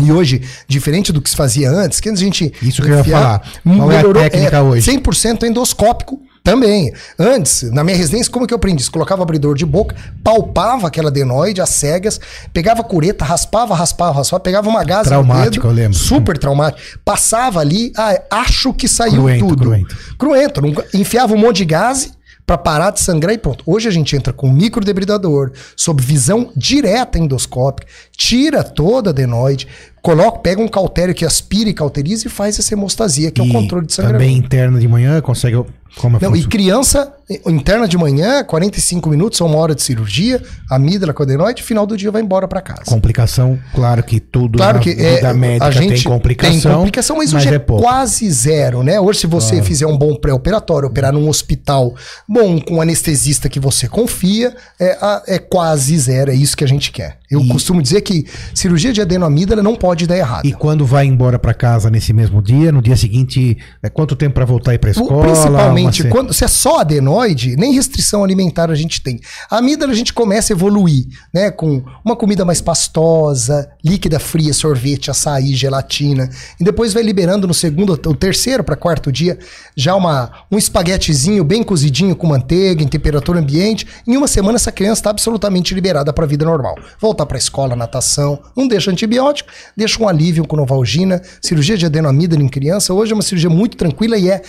e hoje, diferente do que se fazia antes, que antes a gente. Isso que eu ia falar. Qual melhorou, é a técnica é, hoje? 100% endoscópico também. Antes, na minha residência, como que eu aprendi? Colocava abridor de boca, palpava aquela adenoide, as cegas, pegava cureta, raspava, raspava, raspava, pegava uma gás Traumático, dedo, eu lembro. Super traumático. Passava ali, ah, acho que saiu cruento, tudo. Cruento. Cruento. Enfiava um monte de gás para parar de sangrar e pronto. Hoje a gente entra com microdebridador, sob visão direta endoscópica, tira toda a adenoide, coloca, pega um cautério que aspira e cauteriza e faz essa hemostasia, que e é o controle de sangramento. Também interno de manhã consegue como é Não, e criança interna de manhã, 45 minutos ou uma hora de cirurgia, amígdala com adenoide, final do dia vai embora para casa. Complicação, claro que tudo claro que é, médica a gente tem complicação. Tem complicação, mas, mas hoje é, é quase zero, né? Hoje se você claro. fizer um bom pré-operatório, operar num hospital bom, com um anestesista que você confia, é, é quase zero, é isso que a gente quer. Eu e... costumo dizer que cirurgia de adenoamígdala não pode dar errado. E quando vai embora para casa nesse mesmo dia, no dia seguinte, é quanto tempo para voltar e para escola? Principalmente quando se é só adenoide, nem restrição alimentar a gente tem. A amígdala a gente começa a evoluir, né, com uma comida mais pastosa, líquida fria, sorvete, açaí, gelatina, e depois vai liberando no segundo ou terceiro para quarto dia já uma um espaguetezinho bem cozidinho com manteiga em temperatura ambiente. Em uma semana essa criança está absolutamente liberada para a vida normal. Volta voltar para a escola, natação, não deixa antibiótico, deixa um alívio com novalgina, cirurgia de adenomídala em criança, hoje é uma cirurgia muito tranquila e é,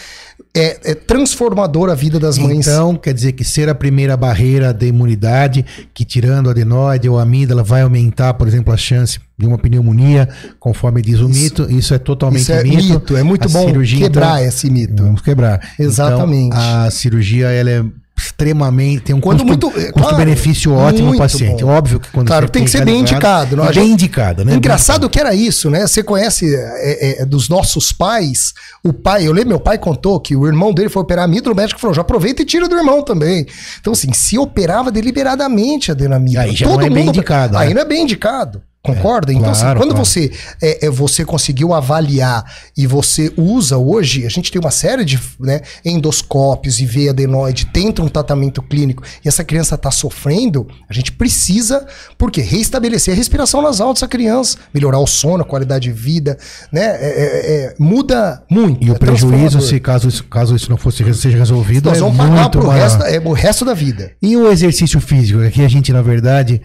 é, é transformadora a vida das mães. Então, quer dizer que ser a primeira barreira da imunidade, que tirando a adenoide ou a amígdala vai aumentar, por exemplo, a chance de uma pneumonia, conforme diz o isso, mito, isso é totalmente isso é mito. mito. É muito a bom quebrar então, esse mito. Vamos quebrar. Exatamente. Então, a cirurgia ela é extremamente tem um quando custo, muito, custo benefício ótimo no paciente. Bom. Óbvio que quando claro, tem que ser bem indicado, não, bem indicado, né? Engraçado que era isso, né? Você conhece é, é, dos nossos pais, o pai, eu lembro meu pai contou que o irmão dele foi operar amígdala, o médico falou: "Já aproveita e tira do irmão também". Então assim, se operava deliberadamente a adenamígdala, aí já todo não é mundo, bem indicado. Aí né? não é bem indicado. Concorda? É, então, assim, claro, assim, quando claro. você é, é, você conseguiu avaliar e você usa hoje, a gente tem uma série de né, endoscópios e veia adenoide, tenta um tratamento clínico e essa criança está sofrendo, a gente precisa, porque reestabelecer a respiração nasal dessa criança, melhorar o sono, a qualidade de vida, né? É, é, é muda muito. E o prejuízo, se caso isso, caso isso não fosse seja resolvido, nós vamos pagar pro resto, é, o resto da vida. E o exercício físico? Aqui a gente, na verdade,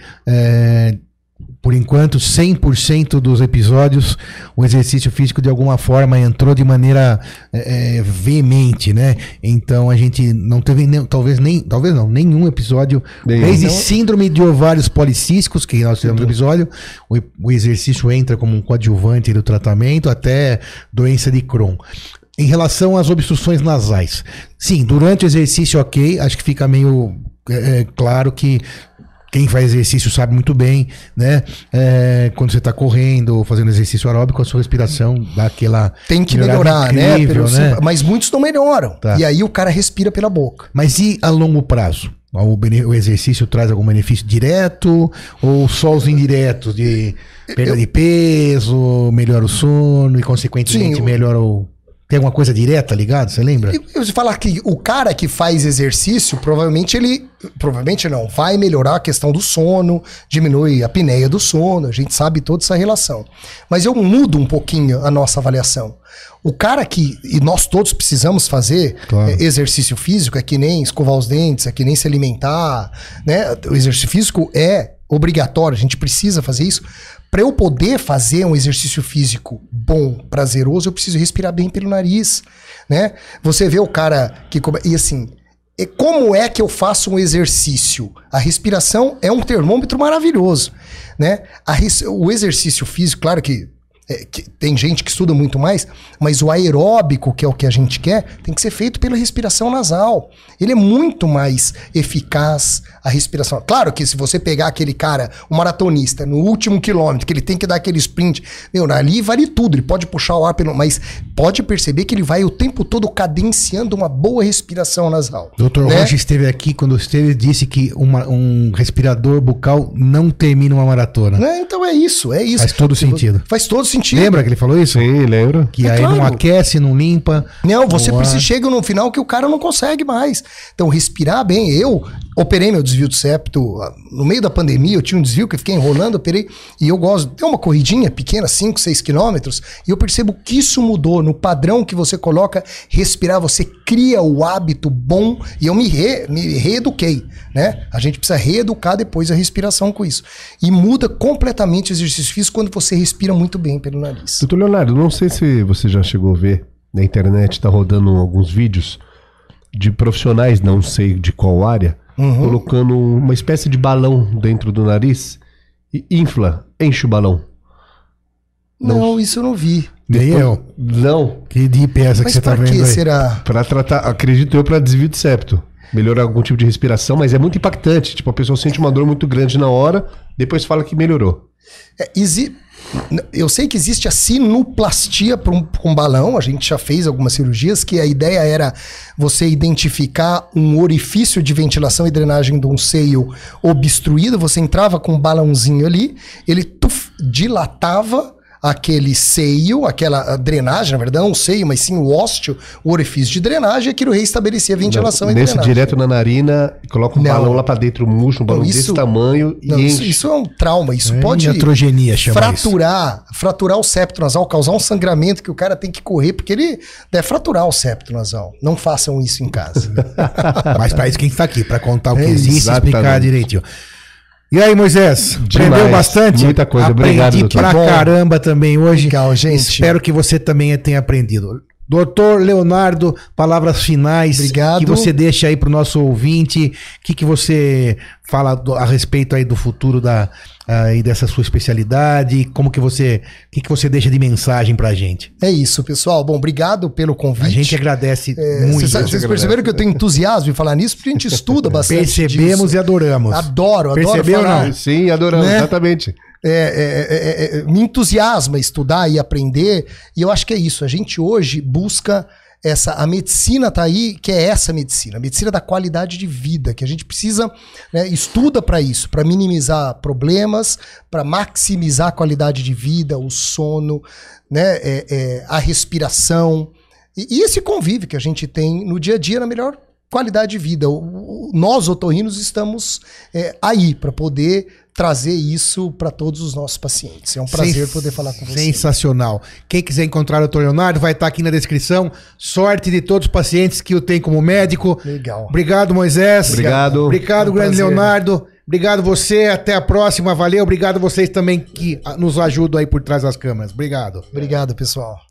por enquanto, 100% dos episódios, o exercício físico de alguma forma entrou de maneira é, veemente, né? Então a gente não teve nem, talvez nem, talvez não, nenhum episódio, Bem, desde não... síndrome de ovários policísticos, que nós tivemos no episódio, o, o exercício entra como um coadjuvante do tratamento, até doença de Crohn. Em relação às obstruções nasais, sim, durante o exercício, ok, acho que fica meio é, claro que quem faz exercício sabe muito bem, né? É, quando você está correndo ou fazendo exercício aeróbico, a sua respiração dá aquela. Tem que melhorar, né? incrível, né? né? Mas muitos não melhoram. Tá. E aí o cara respira pela boca. Mas e a longo prazo? O, exercício traz algum benefício direto ou só os indiretos de perda de peso, melhora o sono e, consequentemente, Sim, melhora o. Tem alguma coisa direta ligado? Você lembra? Eu, você falar que o cara que faz exercício, provavelmente ele. Provavelmente não, vai melhorar a questão do sono, diminui a apneia do sono, a gente sabe toda essa relação. Mas eu mudo um pouquinho a nossa avaliação. O cara que. E nós todos precisamos fazer claro. é, exercício físico, é que nem escovar os dentes, é que nem se alimentar. Né? O exercício físico é obrigatório, a gente precisa fazer isso. Para eu poder fazer um exercício físico bom, prazeroso, eu preciso respirar bem pelo nariz, né? Você vê o cara que e assim, e como é que eu faço um exercício? A respiração é um termômetro maravilhoso, né? A, o exercício físico, claro que é, que tem gente que estuda muito mais, mas o aeróbico, que é o que a gente quer, tem que ser feito pela respiração nasal. Ele é muito mais eficaz a respiração. Claro que se você pegar aquele cara, o maratonista, no último quilômetro, que ele tem que dar aquele sprint, meu, ali vale tudo, ele pode puxar o ar pelo. Mas pode perceber que ele vai o tempo todo cadenciando uma boa respiração nasal. Doutor né? Rocha esteve aqui quando esteve disse que uma- um respirador bucal não termina uma maratona. Né? Então é isso, é isso. Faz todo sentido. Faz todo sentido. Lembra que ele falou isso? Sim, lembro. Que É aí não claro. aquece, não limpa. Não, você precisa chega no final que o cara não consegue mais. Então, respirar bem. Eu operei meu desvio de septo ah, no meio da pandemia. Eu tinha um desvio que eu fiquei enrolando, operei. E eu gosto. Tem uma corridinha pequena, 5, 6 quilômetros. E eu percebo que isso mudou no padrão que você coloca. Respirar, você cria o hábito bom. E eu me, re, me reeduquei, né? A gente precisa reeducar depois a respiração com isso. E muda completamente o exercício físico quando você respira muito bem pelo nariz. Doutor Leonardo, não sei se você já chegou a ver na internet, tá rodando alguns vídeos de profissionais, não sei de qual área, Uhum. colocando uma espécie de balão dentro do nariz e infla, enche o balão. Não, isso eu não vi. Nem eu. Não, Que deep é essa que você tá pra vendo que aí? será? Pra tratar, acredito eu, pra desvio de septo. Melhorar algum tipo de respiração, mas é muito impactante. Tipo, a pessoa sente uma dor muito grande na hora, depois fala que melhorou. É, exi- Eu sei que existe a sinuplastia para um, um balão, a gente já fez algumas cirurgias, que a ideia era você identificar um orifício de ventilação e drenagem de um seio obstruído, você entrava com um balãozinho ali, ele tuf, dilatava aquele seio, aquela drenagem, na verdade, não um seio, mas sim o ósteo, o orifício de drenagem, e aquilo reestabelecia a ventilação e Nesse drenagem. direto na narina, coloca um Não. balão lá pra dentro, murcha um balão Não, isso- desse tamanho Não, e isso, enche. isso é um trauma, isso É pode iatrogenia, chama fraturar, fraturar o septo nasal, causar um sangramento que o cara tem que correr, porque ele deve fraturar o septo nasal. Não façam isso em casa. Mas pra isso quem tá aqui, pra contar o que É existe e explicar direitinho. E aí, Moisés? Demais. Aprendeu bastante? Muita coisa. Aprendi Obrigado, doutor. pra Bom. caramba também hoje. Legal, gente. Espero que você também tenha aprendido. Doutor Leonardo, palavras finais Obrigado. que você deixa aí pro nosso ouvinte. O que, que você fala do- a respeito aí do futuro da, aí dessa sua especialidade? Como que você, o que, que você deixa de mensagem pra gente? É isso, pessoal. Bom, obrigado pelo convite. A gente agradece É, muito. Vocês, vocês perceberam que eu tenho entusiasmo em falar nisso, porque a gente estuda bastante. Percebemos disso. e adoramos. Adoro, adoro Percebeu ou falar. não? Sim, adoramos, Né? exatamente. é, é, é, é, me entusiasma estudar e aprender. E eu acho que é isso. A gente hoje busca essa. A medicina tá aí, que é essa medicina, a medicina da qualidade de vida, que a gente precisa, né, estuda para isso, para minimizar problemas, para maximizar a qualidade de vida, o sono, né, é, é, a respiração. E, e esse convívio que a gente tem no dia a dia na melhor qualidade de vida. O- o- nós, otorrinos, estamos é, aí para poder trazer isso para todos os nossos pacientes. É um prazer Sens- poder falar com vocês. Sensacional. Quem quiser encontrar o Dr. Leonardo, vai estar aqui na descrição. Sorte de todos os pacientes que o tem como médico. Legal. Obrigado, Moisés. Obrigado. Obrigado, É um grande prazer. Leonardo. Obrigado você. Até a próxima. Valeu. Obrigado vocês também que nos ajudam aí por trás das câmeras. Obrigado. Obrigado, pessoal.